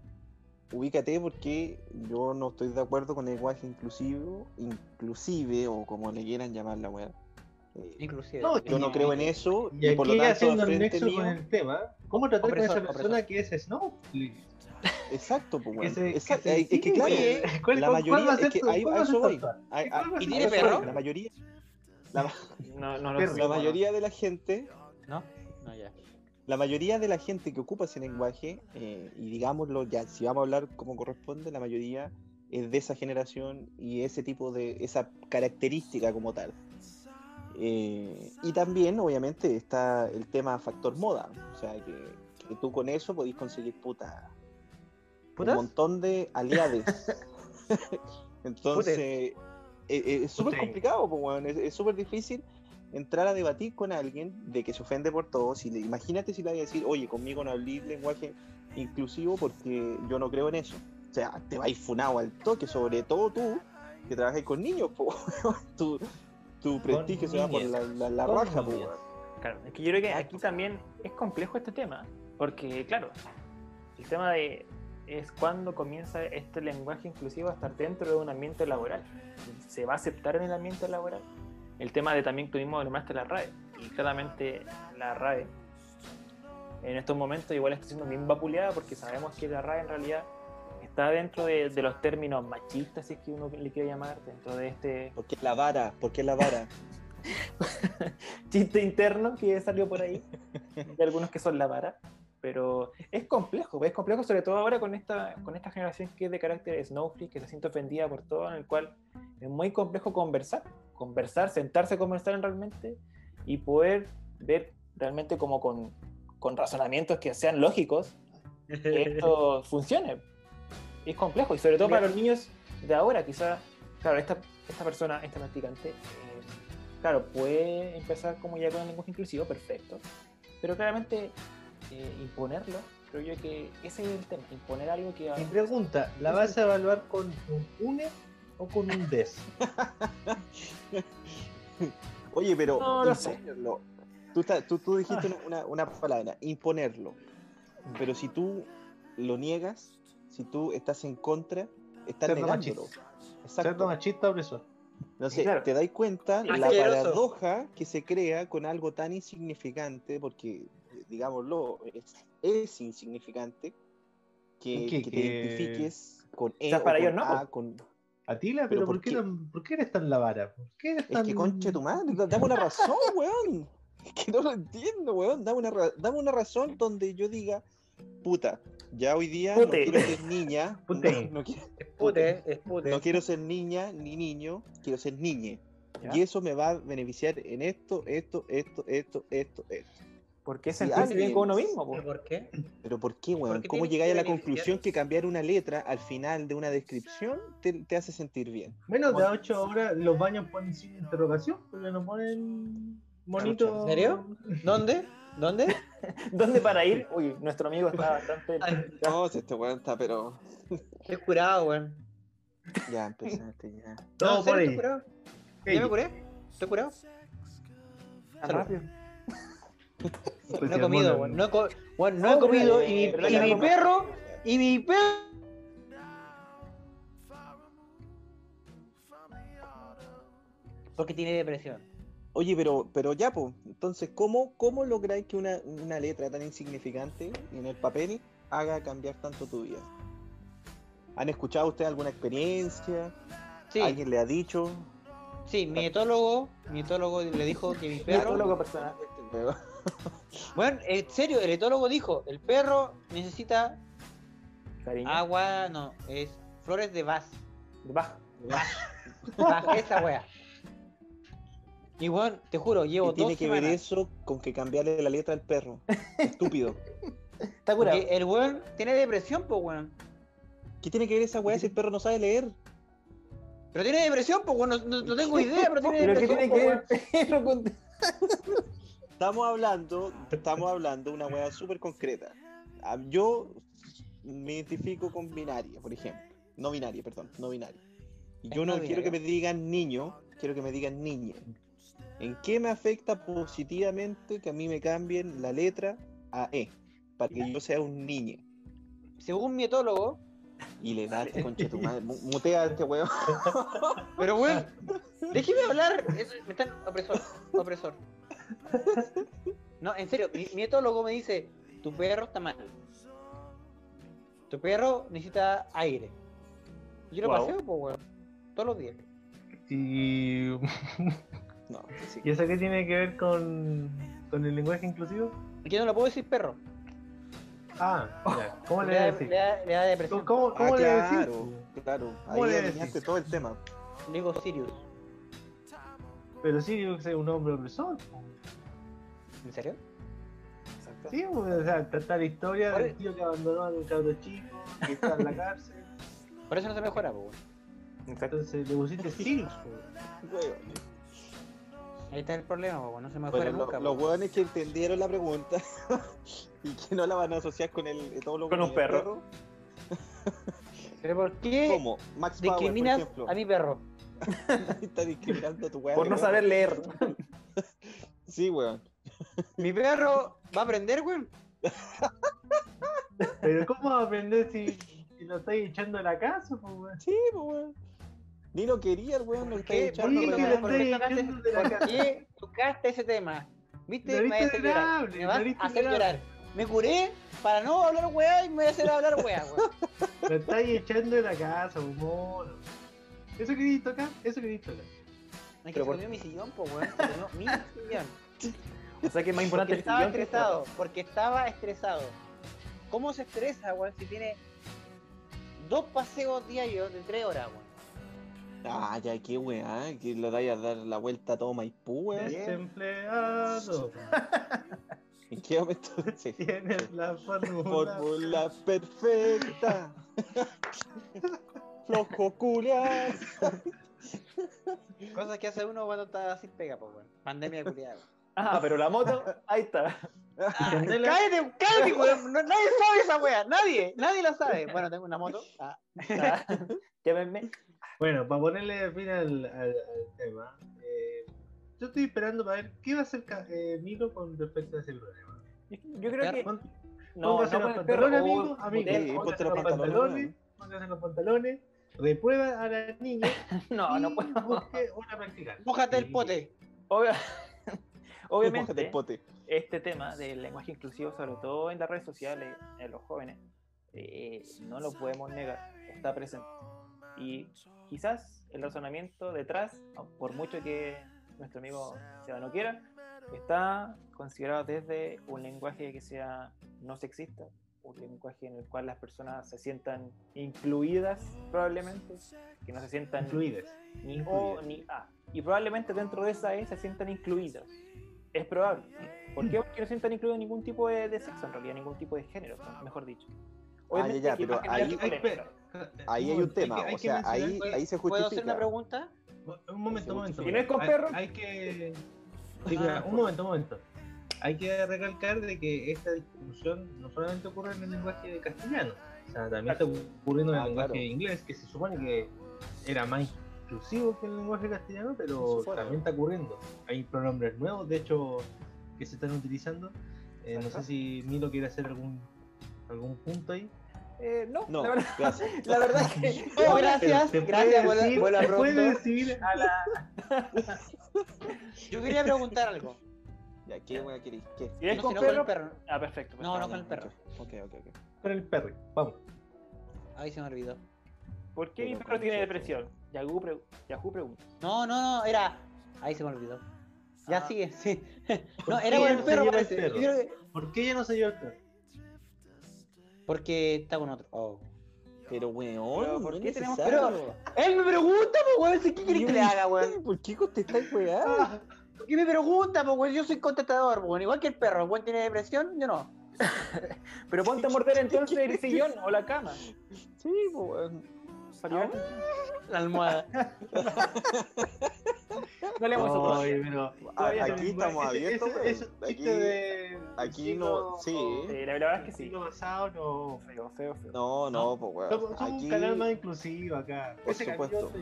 ubícate porque yo no estoy de acuerdo con el lenguaje inclusivo, inclusive, o como le quieran llamar la weá? Eh, Inclusive. No, yo no creo en eso, Y y, por lo aquí tanto, haciendo el nexo mío, con el tema, ¿cómo tratar con esa Opresor, persona que es Snowflake? exacto, pues, se- es que claro, Oye, ¿Cuál- la cuál- cuál va mayoría, a ser es que tu- ahí a eso voy. ¿Y cuál va a ¿Y ser tiene perro? La mayoría, la, No, no la mayoría de la gente ¿No? No, ya. La mayoría de la gente que ocupa ese lenguaje, eh, y digámoslo ya, si vamos a hablar como corresponde, la mayoría es de esa generación y ese tipo de, esa característica como tal. Eh, y también, obviamente, está el tema factor moda, o sea, que, que tú con eso podéis conseguir puta, ¿Putas? un montón de aliados. Entonces, es súper complicado, pues, es súper difícil entrar a debatir con alguien de que se ofende por todo. Si le, imagínate si le voy a decir, oye, conmigo no hablé lenguaje inclusivo porque yo no creo en eso. O sea, te vais funado al toque, sobre todo tú, que trabajas con niños, po, tu, tu prestigio se va por la, la, raja, po. Claro, es que yo creo que aquí también es complejo este tema, porque claro, el tema de es cuando comienza este lenguaje inclusivo a estar dentro de un ambiente laboral. ¿Se va a aceptar en el ambiente laboral? El tema de también tú mismo nombraste la RAE, y claramente la RAE en estos momentos igual está siendo bien vapuleada porque sabemos que la RAE en realidad está dentro de, de los términos machistas, si es que uno le quiere llamar, dentro de este ¿Por qué la vara? ¿Por qué la vara? chiste interno que salió por ahí, de algunos que son la vara, pero es complejo, es complejo sobre todo ahora con esta, con esta generación que es de carácter snowflake, que se siente ofendida por todo, en el cual es muy complejo conversar, conversar, sentarse a conversar realmente y poder ver realmente como con, con razonamientos que sean lógicos que esto funcione. Es complejo y sobre todo para los niños de ahora, quizá, claro, esta, esta persona, esta practicante, eh, claro, puede empezar como ya con el lenguaje inclusivo, perfecto, pero claramente eh, imponerlo, creo yo que ese es el tema, imponer algo que... Mi pregunta, ¿la vas a evaluar con un UNE o con un DES? Oye, pero No, lo sé. imponerlo. Tú, estás- tú, tú dijiste una, palabra, imponerlo. Pero si tú lo niegas, si tú estás en contra, estás Cerdo negándolo. machista. Exacto. Cerdo machista opresor. Entonces, Claro. te dais cuenta la paradoja que se crea con algo tan insignificante, porque, digámoslo, es, es insignificante que, ¿Qué- que te identifiques con E sea, o para con ellos no, A, con... Atila, Pero pero, ¿por ¿por, qué qué? tan- ¿por qué eres tan la vara? ¿Por qué eres Es tan... que conche tu madre, da- dame una razón, weón. Es que no lo entiendo, weón. Dame una, dame una razón donde yo diga, puta, ya hoy día no quiero ser niña, Pute. no, no quiero, Es pute, es pute. no quiero ser niña ni niño, quiero ser niñe. ¿Ya? Y eso me va a beneficiar en esto, esto, esto, esto, esto, esto. ¿Por qué Si sentirse bien alguien- con uno mismo? po? ¿Pero por qué? Pero ¿por qué, weón? Porque ¿Cómo llegáis a la conclusión que cambiar una letra al final de una descripción te, te hace sentir bien? Menos de 8 horas los baños ponen sin interrogación, porque no ponen monito. ¿En serio? ¿Dónde? ¿Dónde? ¿Dónde para ir? Uy, nuestro amigo está bastante... No, este weón está, pero Estoy curado, weón. ya empezaste, ya. No, ¿en serio por ahí. estoy curado? ¿Ya me curé? ¿Estoy curado? rápido. Pues no he comido, weón. No, he co- weón, no he comido eh, y mi, ¿verdad y que mi perro, y mi perro. Porque tiene depresión. Oye, pero, pero ya, pues, entonces, ¿cómo, cómo lográis que una, una letra tan insignificante en el papel haga cambiar tanto tu vida? ¿Han escuchado ustedes alguna experiencia? Sí, ¿Alguien le ha dicho? sí, mi etólogo, mi etólogo le dijo que mi perro. Etólogo personal. Bueno, en serio, el etólogo dijo, el perro necesita Cariño. agua, no, es flores de Bach. Baja. Bach, esa wea. Y bueno, te juro, llevo ¿Qué tiene dos que ver eso con que cambiarle la letra al perro? Estúpido. Está curado. Porque el weón tiene depresión, pues weón. ¿Qué tiene que ver esa weá si el perro no sabe leer? Pero tiene depresión, pues weón, no, no- no tengo idea, pero tiene ¿Pero qué depresión. tiene po, que ver el perro con.? Estamos hablando, estamos hablando de una weá súper concreta. Ah, Yo me identifico con binaria, por ejemplo. No binaria, perdón, no binaria. Y Es yo no no quiero que me digan niño, quiero que me digan niña. ¿En qué me afecta positivamente que a mí me cambien la letra a E? Para que yo sea un niño. Según mi etólogo, Y le da este concha tu madre. mu- Mutea a este weón. pero bueno, déjeme hablar. Eso- me están opresor, opresor. No, en serio, mi, mi etólogo me dice, tu perro está mal. Tu perro necesita aire. Yo lo Wow. paseo, pues, weón. Todos los días. Y, No, sí. ¿Y eso qué tiene que ver con, con el lenguaje inclusivo? Porque no lo puedo decir perro. Ah, ya. ¿Cómo le Le da, decís? le da- le da depresión. ¿Cómo, cómo Ah, le decís? claro, claro. ¿Cómo Ahí le decís? todo el tema. Le digo Sirius. Pero sí, yo que soy un hombre opresor. ¿En serio? Exacto. Sí, o sea, está la historia del tío que abandonó al cabro chico, que está en la cárcel. Por eso no se mejora, pues. Exacto. Entonces le pusiste Sirius. Ahí está el problema, weón. No se mejora Bueno, lo- nunca. los hueones que entendieron la pregunta y que no la van a asociar con el etólogo Con un perro. Pero ¿por qué ¿Cómo? Max Power, discriminas a mi perro? Está discriminando a tu weón. Por no weón. saber leer. Sí, weón. Mi perro va a aprender, weón. Pero ¿cómo va a aprender si, si lo estáis echando de la casa? Pues, weón? Sí, pues, weón. Ni lo quería el weón, lo ¿Por está qué? echando. ¿Por de la ¿Por casa? qué tocaste ese tema? ¿Viste? Me vas a hacer llorar. Me vas a hacer llorar. Me curé para no hablar weá y me voy a hacer hablar weá, weón. Lo estáis echando de la casa, mono. ¿Eso queréis tocar? ¿Eso queréis tocar? Es que se por- comió mi sillón, pues weón. Se comió mi sillón. O sea que es más importante Porque el estaba sillón que el estresado. Porque estaba estresado. ¿Cómo se estresa, weón, si tiene dos paseos diarios de tres horas, weón? Ah, ya, qué weá, que lo dais a dar la vuelta a todo Maipú, weón. Desempleado. ¿En qué momento? Sí. Tienes la fórmula. Fórmula perfecta. Flojo culiao. Cosas que hace uno cuando está sin pega, pues weón. Pandemia culiada. Ah, pero la moto, ahí está. ¿Entendela? Cállate, cállate, weón. No- nadie sabe esa weá. Nadie, nadie la sabe. Bueno, tengo una moto. Ah. Ah, Llámenme. Bueno, para ponerle fin al, al- al tema, eh, yo estoy esperando para ver qué va a hacer eh, Milo con respecto a ese problema. Yo creo que. No, no los pantalones, o- amigo, amigo. hotel. Sí, Póngase ponte los pantalones, póngase los pantalones, reprueba a la niña No, y no puedo. busque una practicante. Mójate el pote. Mójate Obviamente, el pote. este tema del lenguaje inclusivo, sobre todo en las redes sociales, en los jóvenes, eh, no lo podemos negar, está presente. Y quizás el razonamiento detrás, por mucho que nuestro amigo Seba no quiera, está considerado desde un lenguaje que sea no sexista, un lenguaje en el cual las personas se sientan incluidas probablemente, que no se sientan Incluidas. ni O ni A. Y probablemente dentro de esa E se sientan incluidas. Es probable. ¿Por qué? Porque no sientan incluido ningún tipo de, de sexo, en realidad, ningún tipo de género, mejor dicho. Ah, ya, ya, pero ahí- hay un tema, Hay que- hay o sea, ahí, ahí se ¿Puedo hacer una justifica. pregunta? Un momento, un momento. ¿Y no es con Hay- perro? Hay que. Ah, un momento, un momento. Hay que recalcar de que esta discusión no solamente ocurre en el lenguaje castellano, o sea, también está ocurriendo en el Ah, lenguaje claro. inglés, que se supone que era más inclusivo que el lenguaje castellano, pero también está ocurriendo. Hay pronombres nuevos, de hecho, que se están utilizando. Eh, no sé si Milo quiere hacer algún algún punto ahí. Eh, no, No, la verdad, gracias. la verdad es que. Oh, gracias, gracias, vuela, decir- vuela se pronto. puede decir a la. Yo quería preguntar algo. Ya, ¿qué wea queréis? ¿Qué? Si es No, con si no con perro. el perro. Ah, perfecto. pues No, no con el perro. Ok, ok, ok. Con el perro. Vamos. Ay, se me olvidó. ¿Por qué mi Pero perro tiene depresión? Yahoo, pre- Yahoo pregunta. No, no, no, era. Ahí se me olvidó. Ya Ah. sigue, sí. No, ¿Por era con el no perro, el perro? Que- ¿Por qué ya no se lleva el perro? Porque está con otro. Oh. Pero weón, Pero, ¿por qué tenemos necesario. Él me pregunta, pues, weón, si ¿qué querés que le haga, weón? ¿Por qué contestáis weá? ¿Por qué me pregunta, pues? Yo soy contestador, pues, weón. Igual que el perro, el tiene depresión, yo no. Pero ponte a morder entonces el sillón o la cama. Sí, pues. Para llevar- La almohada. no leemos eso todavía. Oye, pero. Aquí estamos abiertos, esos Aquí- de- no- sí. Sí, la verdad es que sí. pasado no. Feo, feo, feo. No, no, pues weón. Somos, somos Aquí, un canal más inclusivo acá. Por Ese supuesto.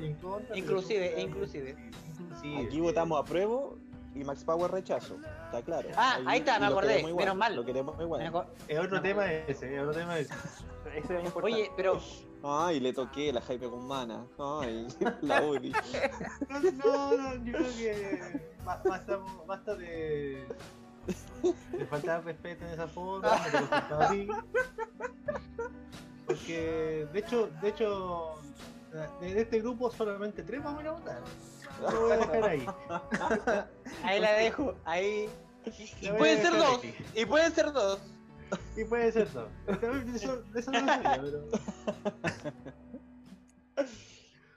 Inclusive, inclusive. inclusive. aquí votamos apruebo y Max Power rechazo. Está claro. Ah, ahí está, me acordé, igual, menos mal. Lo queremos igual. Es otro tema ese, es otro tema ese. Ese es importante. Oye, pero Ay, le toqué la Jaime Guzmana. Ay, la Uri. No, no, no, yo creo que ba- basta, basta de, de faltar respeto en esa forma. Porque, de hecho, de hecho, de este grupo solamente tres vamos a votar. Lo voy a dejar ahí. ahí la dejo, ahí. Y pueden ser dos, ahí. y pueden ser dos. Y puede ser. De eso, de eso no sabía, pero.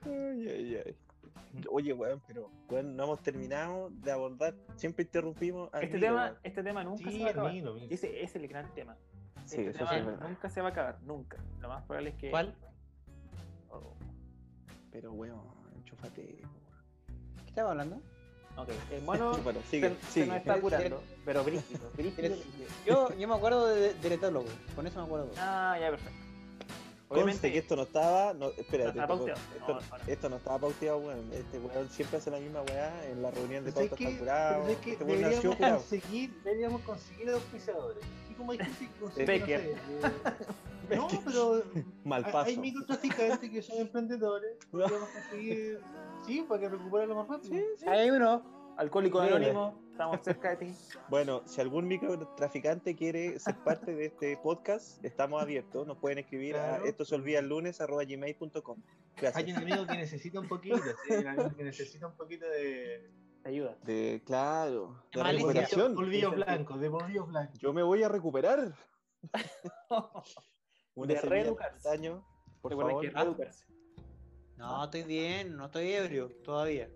Ay, ay, ay. Oye, weón, pero weón, no hemos terminado de abordar. Siempre interrumpimos. al este, Milo, tema, weón. este tema nunca Sí, se va a acabar. Milo, Milo. Ese es el gran tema. Sí, este eso tema sí es verdad. nunca se va a acabar, nunca. Lo más probable es que. ¿Cuál? Oh, Pero weón, enchúfate. ¿Qué estaba hablando? ok, el mono se, Chúpalo, sigue, se sigue. nos está apurando, pero brígido, brígido. Yo, yo me acuerdo de, del etólogo, con eso me acuerdo. Ah, ya, perfecto. Conste que esto no estaba. No, espérate, No estaba esto, esto- No, no, esto no estaba pauteado, weón. Este weón siempre hace la misma weá en la reunión de Pero es pauta que, está curado. pero es que Este weón nació deberíamos curado. conseguir, deberíamos conseguir auspiciadores. Así como hay que consigue, Becker. No eh, pero Mal hay- paso. hay microtraficantes que son emprendedores. Podríamos conseguir, sí, para que recuperen lo más rápido. Hay uno. Alcohólico anónimo, estamos cerca de ti. Bueno, si algún microtraficante quiere ser parte de este podcast, estamos abiertos. Nos pueden escribir Claro. a esto se olvida el lunes arroba gmail.com. Hay un amigo que necesita un poquito, sí, hay un amigo que necesita un poquito de, ayuda. De, claro, de Malicia. recuperación. polvillos blancos, de polvillos blancos. Yo me voy a recuperar. Una De reeducarse. por favor. que reeducarse. No, estoy bien, no estoy ebrio todavía.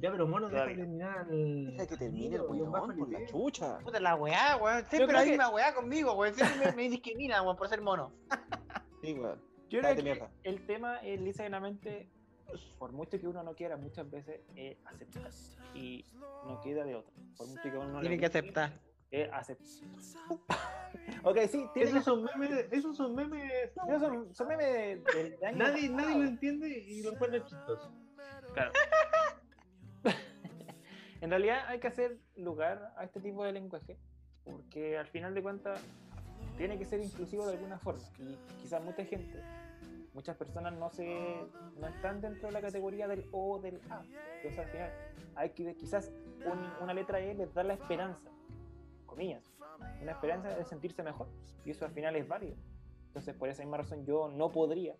Ya, pero mono, deja terminar el. Deja que termine el weón por la chucha. Puta la weá, weón. Siempre la que- misma weá conmigo, weón. Siempre me, me discrimina, weón, por ser mono. Sí, weón. Yo creo que mierda. el tema es lisa y llanamente, por mucho que uno no quiera, muchas veces es aceptar. Y no queda de otra. Por mucho que uno no Tiene que aceptar. Es aceptar. ok, sí, tiene Esos son memes, esos son memes. esos son, son memes de, de- Nadie, nadie lo entiende y lo encuentra chistoso. Claro. en realidad hay que hacer lugar a este tipo de lenguaje, porque al final de cuentas tiene que ser inclusivo de alguna forma. Y quizás mucha gente, muchas personas no se no están dentro de la categoría del O o del A. Entonces al final hay que quizás un- una letra E les da la esperanza, comillas, una esperanza de sentirse mejor. Y eso al final es válido. Entonces por esa misma razón yo no podría,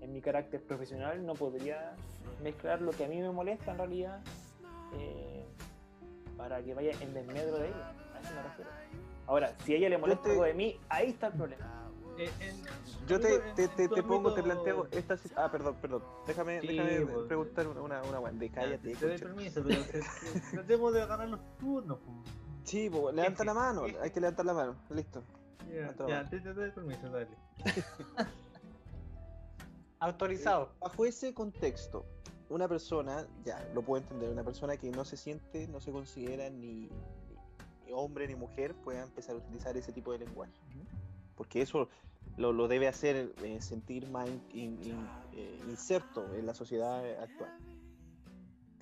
en mi carácter profesional, no podría mezclar lo que a mí me molesta en realidad eh, para que vaya en desmedro de ella. A eso me refiero. Ahora, si a ella le molesta te- algo de mí, ahí está el problema. Eh, en- Yo te, en- te, te, pongo, te planteo esta si- Ah, perdón, perdón. Déjame, Sí, déjame pues. preguntar una, una, una. De cállate, Te doy permiso, pero te- te- tratemos de agarrar los turnos. Sí, levanta Sí, la mano. sí. Hay que levantar la mano. Listo. Ya, ya, te, te doy permiso, dale. Autorizado. Bajo ese contexto, una persona, ya lo puedo entender, una persona que no se siente, no se considera ni, ni- ni hombre ni mujer, pueda empezar a utilizar ese tipo de lenguaje. Porque eso lo, lo debe hacer eh, sentir más in- in- in- eh, inserto en la sociedad actual.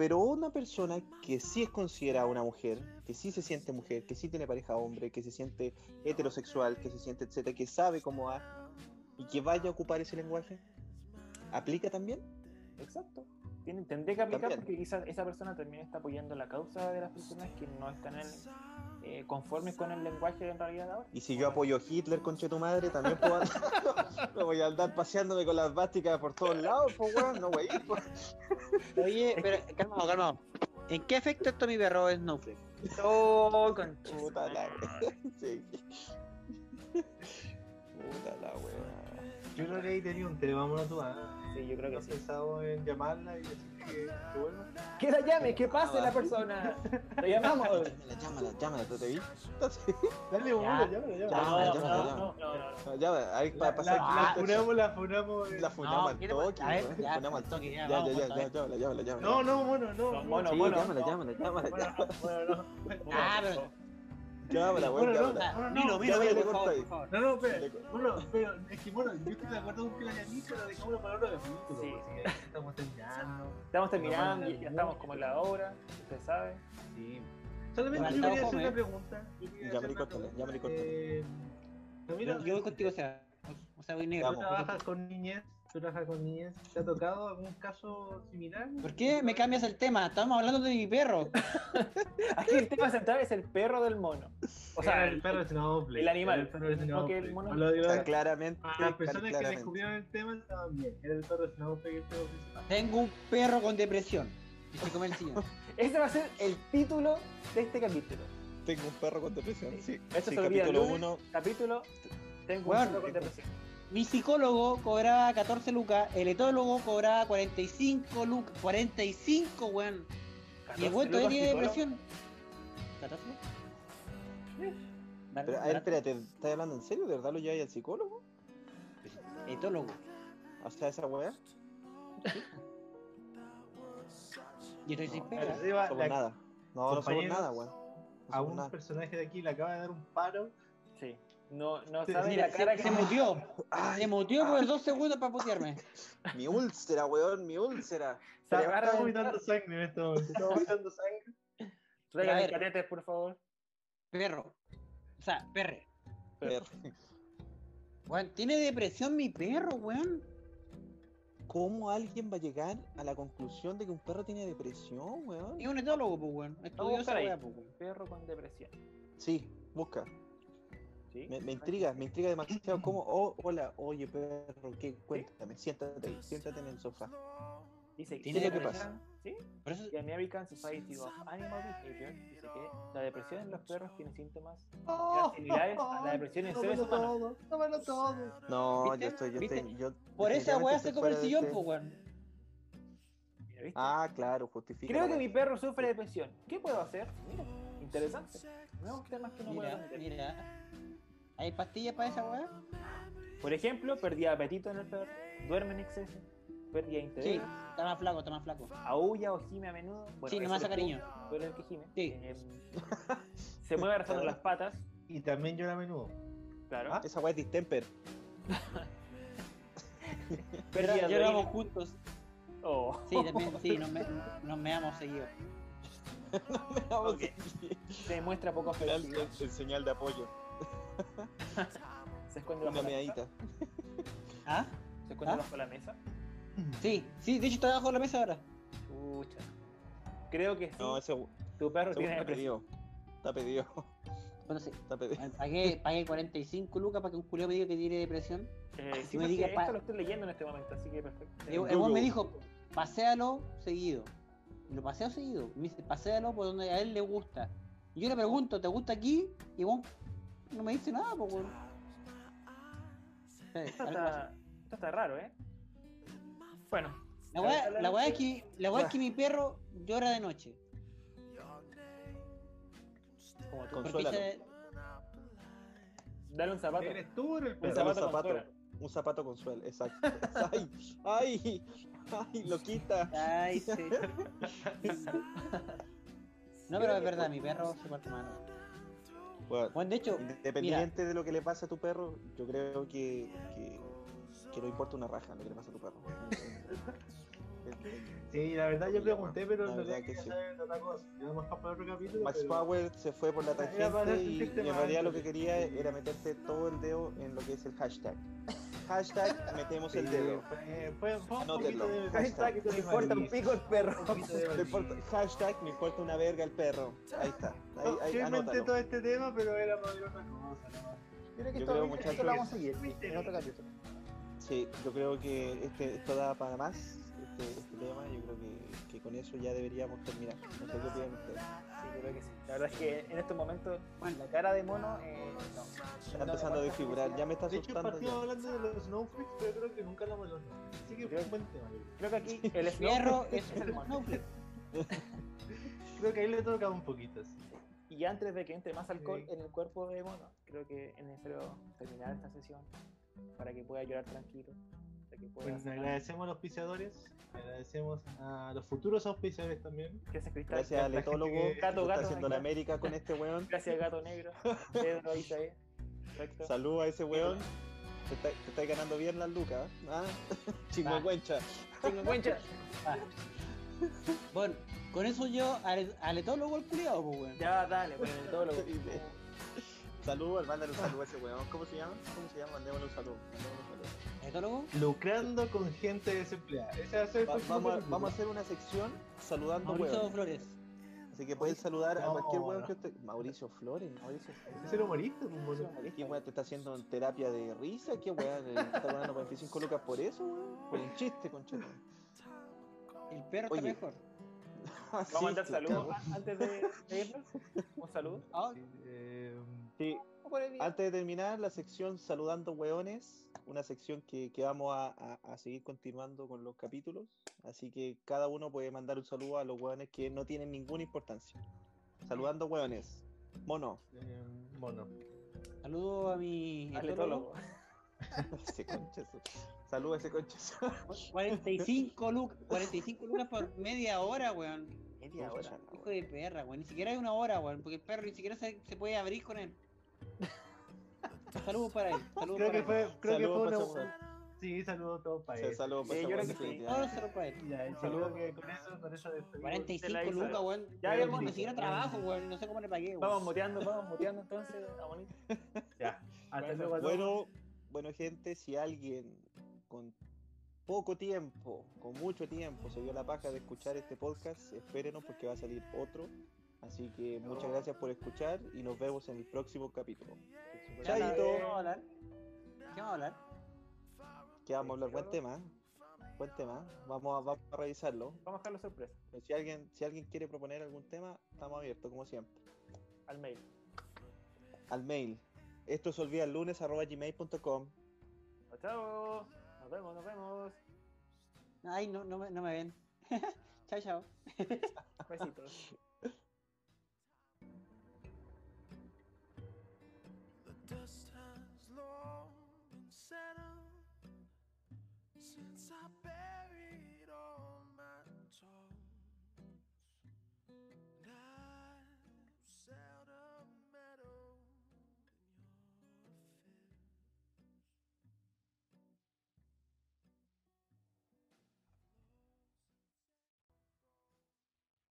Pero una persona que sí es considerada una mujer, que sí se siente mujer, que sí tiene pareja hombre, que se siente heterosexual, que se siente etcétera, que sabe cómo va y que vaya a ocupar ese lenguaje, ¿aplica también? Exacto. Tiene, tendría que aplicar También. porque quizás esa persona también está apoyando la causa de las personas que no están en- eh, conformes con el lenguaje en realidad ahora. Y si yo apoyo a Hitler, conche tu madre, también puedo andar, no voy a andar paseándome con las básicas por todos lados, pues weón, no voy a ir, pues. Oye, pero calmado, calmado. ¿En qué afecta esto a mi perro Snowflake? Oh, concha. Puta la wea. Sí. Puta la wea. Yo creo que ahí tenía un tema, vámonos tú. Sí, yo creo ¿No que has sí. pensado en llamarla y decirle que, que vuelva? Que la llame, que pase la persona. Lo llamamos. Llámala, llámala, llámala, ¿tú te vi? Dale, bueno, llámala, No, llámala. No, ya, no, no, no, no. No, Llámala, ahí La, para pasar la, la funamos, la funamos. La funamos No, al toque, A ver, weón. ya, Funamos al toque. Ya, ya, ya, llámala, llámala, llámala. No, no, mono, no. No, no. mono, llámala, llámala, llámala, llámala. no. Ah, pero. Weón, Bueno, no. llámala. no, no, Milo, Milo, ya Milo, le por corto favor, ahí. por favor. No, no, espera. Bueno, pero es que bueno, yo estoy de acuerdo con que la llamis, pero dejámoslo para otro capítulo. Sí. ya estamos terminando. Estamos terminando, ya estamos como en la hora, usted sabe. Sí. Solamente Bueno, yo quería hacer una pregunta. Ya me pregunta. ya me córtale. Eh, Yo, voy contigo, o sea. O sea, voy negro. Trabajas con niñez, tú trabajas con niñez. ¿Te ha tocado algún caso similar? ¿Por qué me cambias el tema? Estamos hablando de mi perro. Aquí el tema central es el perro del mono. O sea, Era el perro de Snowflake. el animal. El perro de No Snowflake. que el mono. No lo digo- Está claramente. A las personas que claramente. descubrieron el tema estaban bien. Era el perro de Snowflake el perro principal. Tengo un perro con depresión. Y se come el sillón. ese va a ser el título de este capítulo. Tengo un perro con depresión, sí. Esto Sí, se olvida capítulo lunes, 1. Capítulo. Tengo Bueno, un perro con depresión. Mi psicólogo cobraba 14 lucas, el etólogo cobraba 45 lucas. 45, weón. Y el weón todavía tiene depresión. ¿14? Dale, Pero, a ver, espérate, ¿estás hablando en serio? ¿De verdad lo lleváis al psicólogo? Etólogo. O sea, esa weá. Y estoy sin No, pega. Eva, somos la- nada. No, no somos nada, weón. No a un nada. personaje de aquí le acaba de dar un paro. Sí. No, no sabe Mira, la cara se, que se mutió. Ay, Se mutió por dos segundos para putearme. mi úlcera, weón, mi úlcera. Se le Está, vomitando sangre en este momento. Está vomitando sangre. Traigan catetes, por favor. Perro. O sea, perre. Perro. Weón, tiene depresión mi perro, weón. ¿Cómo alguien va a llegar a la conclusión de que un perro tiene depresión, weón? Es un etólogo, pues, weón. Estudió esa weón. Perro con depresión. Sí, busca. ¿Sí? Me, me intriga, me intriga demasiado. ¿Cómo? Oh, hola, oye, perro, ¿qué? Cuéntame, siéntate ahí, siéntate en el sofá. Dice ¿Tiene que depresión? ¿Sí? Por eso, The American Society of Animal Behavior dice que la depresión en los perros tiene síntomas similares a la depresión en seres humanos. tómalo todo. No, ¿Viste? yo estoy, yo estoy, yo. por esa weá se come el sillón, pues, weón. Mira, ¿viste? Ah, claro, justifica. Creo que mi perro sufre de depresión. ¿Qué puedo hacer? Mira, interesante. Nuevos temas que no puedo Mira, mira. ¿Hay pastillas para esa weá? Por ejemplo, perdí apetito en el perro, duerme en exceso, pérdida de interés, Sí, está más flaco, está más flaco. aulla o gime a menudo. Bueno, Sí, nomás a cariño. Tú, eres el que gime. Sí. Eh, se mueve arrastrando las patas, Y también llora a menudo. claro. Ah, Esa weá es distemper. pérdida de Lloramos juntos. Oh. Sí, también, sí, nos, me, nos meamos seguido. Vamos, Ok. Se muestra poco el, afectivo. el señal de apoyo. Se esconde Una bajo la mesa. ¿Ah? Se esconde ¿Ah? bajo la mesa. Sí, sí, de hecho está debajo de la mesa ahora. Pucha. Creo que sí. No, ese, tu perro tiene está depresión. pedido. Está pedido. Bueno, sí. Está pedido. Pagué, pagué 45 lucas para que un culiao me diga que tiene depresión. Eh, sí, Me diga esto pa- lo estoy leyendo en este momento, así que perfecto. El, el me dijo, paséalo seguido. Y lo paseo seguido. Me dice, paséalo por donde a él le gusta. Y yo le pregunto, ¿te gusta aquí? Y vos no me dice nada, pues weón. Esto está, esto está raro, ¿eh? Bueno, La weá, la weá es que, la weá es que mi perro llora de noche. como Consuélalo. se- Dale un zapato. ¿Eres tú o eres el Un perro? Un zapato. Un zapato con suela, exacto. ¡Ay! ¡Ay! ¡Ay! ¡Lo quita! Ay, sí. No, pero es verdad, mi perro se parte mal. Bueno, Bueno, de hecho, independiente de lo que le pase a tu perro, yo creo que, que, que no importa una raja lo que le pasa a tu perro. Sí, la verdad yo pregunté, pero La en verdad realidad que quería sí. capítulo. Max pero- Power se fue por la tangente y, y en realidad lo que quería era meterte todo el dedo en lo que es el hashtag. Hashtag metemos el dedo. Fue, fue, fue un Anótenlo. poquito de Hashtag, Me importa un pico el perro. importa- hashtag me importa una verga el perro. Ahí está. Ahí, ahí, Yo inventé anótalo. todo este tema, pero era para ver otra cosa. ¿no? Creo que Yo esto, creo, esto muchachos, lo vamos a seguir que- en otro capítulo. Sí, yo creo que este, esto da para más, este, este tema. Yo creo que, que con eso ya deberíamos terminar. No sé qué opinan ustedes. Sí, yo creo creo que sí. La verdad es que en estos momentos, la cara de mono, eh, no. Está empezando a desfigurar, ya me está De hecho, asustando. ya. hablando de los snowflakes, pero creo que nunca hablamos de los snowflakes. Así que fue un buen tema. yo creo. Creo que aquí el Fierro es el mono. Snowflake. Creo que ahí le toca un poquito, sí. Y antes de que entre más alcohol Sí. en el cuerpo de mono, creo que es necesario terminar esta sesión para que pueda llorar tranquilo. Para que pueda Bueno, agradecemos a los auspiciadores, agradecemos a los futuros auspiciadores también. Gracias, Cristal. Gracias al etólogo que- Gato, está gato, haciendo la. América con este weón. Gracias, Gato Negro. Pedro. Perfecto. Salud a ese weón. Te está, te está ganando bien las lucas. ¿ah? Chingüengüencha. Bueno, con eso yo al, al etólogo el culiado, pues, weón. Ya, dale, pues el todo lo Salud, mándale un saludo a ese weón. ¿Cómo se llama? ¿Cómo se llama? Mandémosle un saludo. Mandémosle un saludo. ¿Etólogo? Lucrando con gente desempleada. Ese va a ser Va- vamos, a, vamos a hacer una sección saludando Mauricio weón. Flores. Así que puedes saludar a No, cualquier weón no. que usted. Mauricio Flores. Mauricio Flores. Es el humorista, un mono. ¿Qué weón te está haciendo en terapia de risa? ¿Qué weón? ¿Te está ganando 25 lucas por eso, weón? Por un chiste, conchero. El perro Oye. está mejor. Vamos a mandar saludos antes de, de irnos. Un saludo. Ah, Eh, Sí. Antes de terminar la sección Saludando Hueones, una sección que, que vamos a, a- a seguir continuando con los capítulos, así que cada uno puede mandar un saludo a los hueones que no tienen ninguna importancia. Saludando Hueones. Mono. eh, mono. saludo a mi etólogo. etólogo. ese conchazo. Saludo a ese conchazo. 45 lucas, 45 lucas por media hora, weón. Media hora. Hijo de perra, weón. Ni siquiera hay una hora, weón. Porque el perro ni siquiera se, se puede abrir con él. Saludos para él. Saludos Creo para que él. fue, creo que Saludos fue para una. Sí, saludos todos para Sí, él. Saludos para Sí, que sí. definitivamente. Todos saludos para él. Ya, saludos que con eso, con eso despedimos. 45 la hizo. lucas, weón. Ya, hermano. Ni siquiera trabajo, weón. No sé cómo le pagué, weón. Vamos muteando, vamos muteando entonces bonito. Ya. Hasta Bueno, luego. Bueno, bueno, gente, si alguien con poco tiempo, con mucho tiempo, se dio la paja de escuchar este podcast, espérenos porque va a salir otro. Así que muchas gracias por escuchar y nos vemos en el próximo capítulo. Chaito. ¿Qué vamos a hablar? ¿Qué vamos a hablar? Que vamos a hablar, buen tema. Buen tema. Vamos a, vamos a revisarlo. Vamos a dejarlo sorpresa. Pero si alguien, si alguien quiere proponer algún tema, estamos abiertos, como siempre. Al mail. Al mail. Esto se olvida el lunes arroba gmail.com. Chao, chao. Nos vemos, nos vemos. Ay, no, no, me, no me ven. chao, chao. Besitos.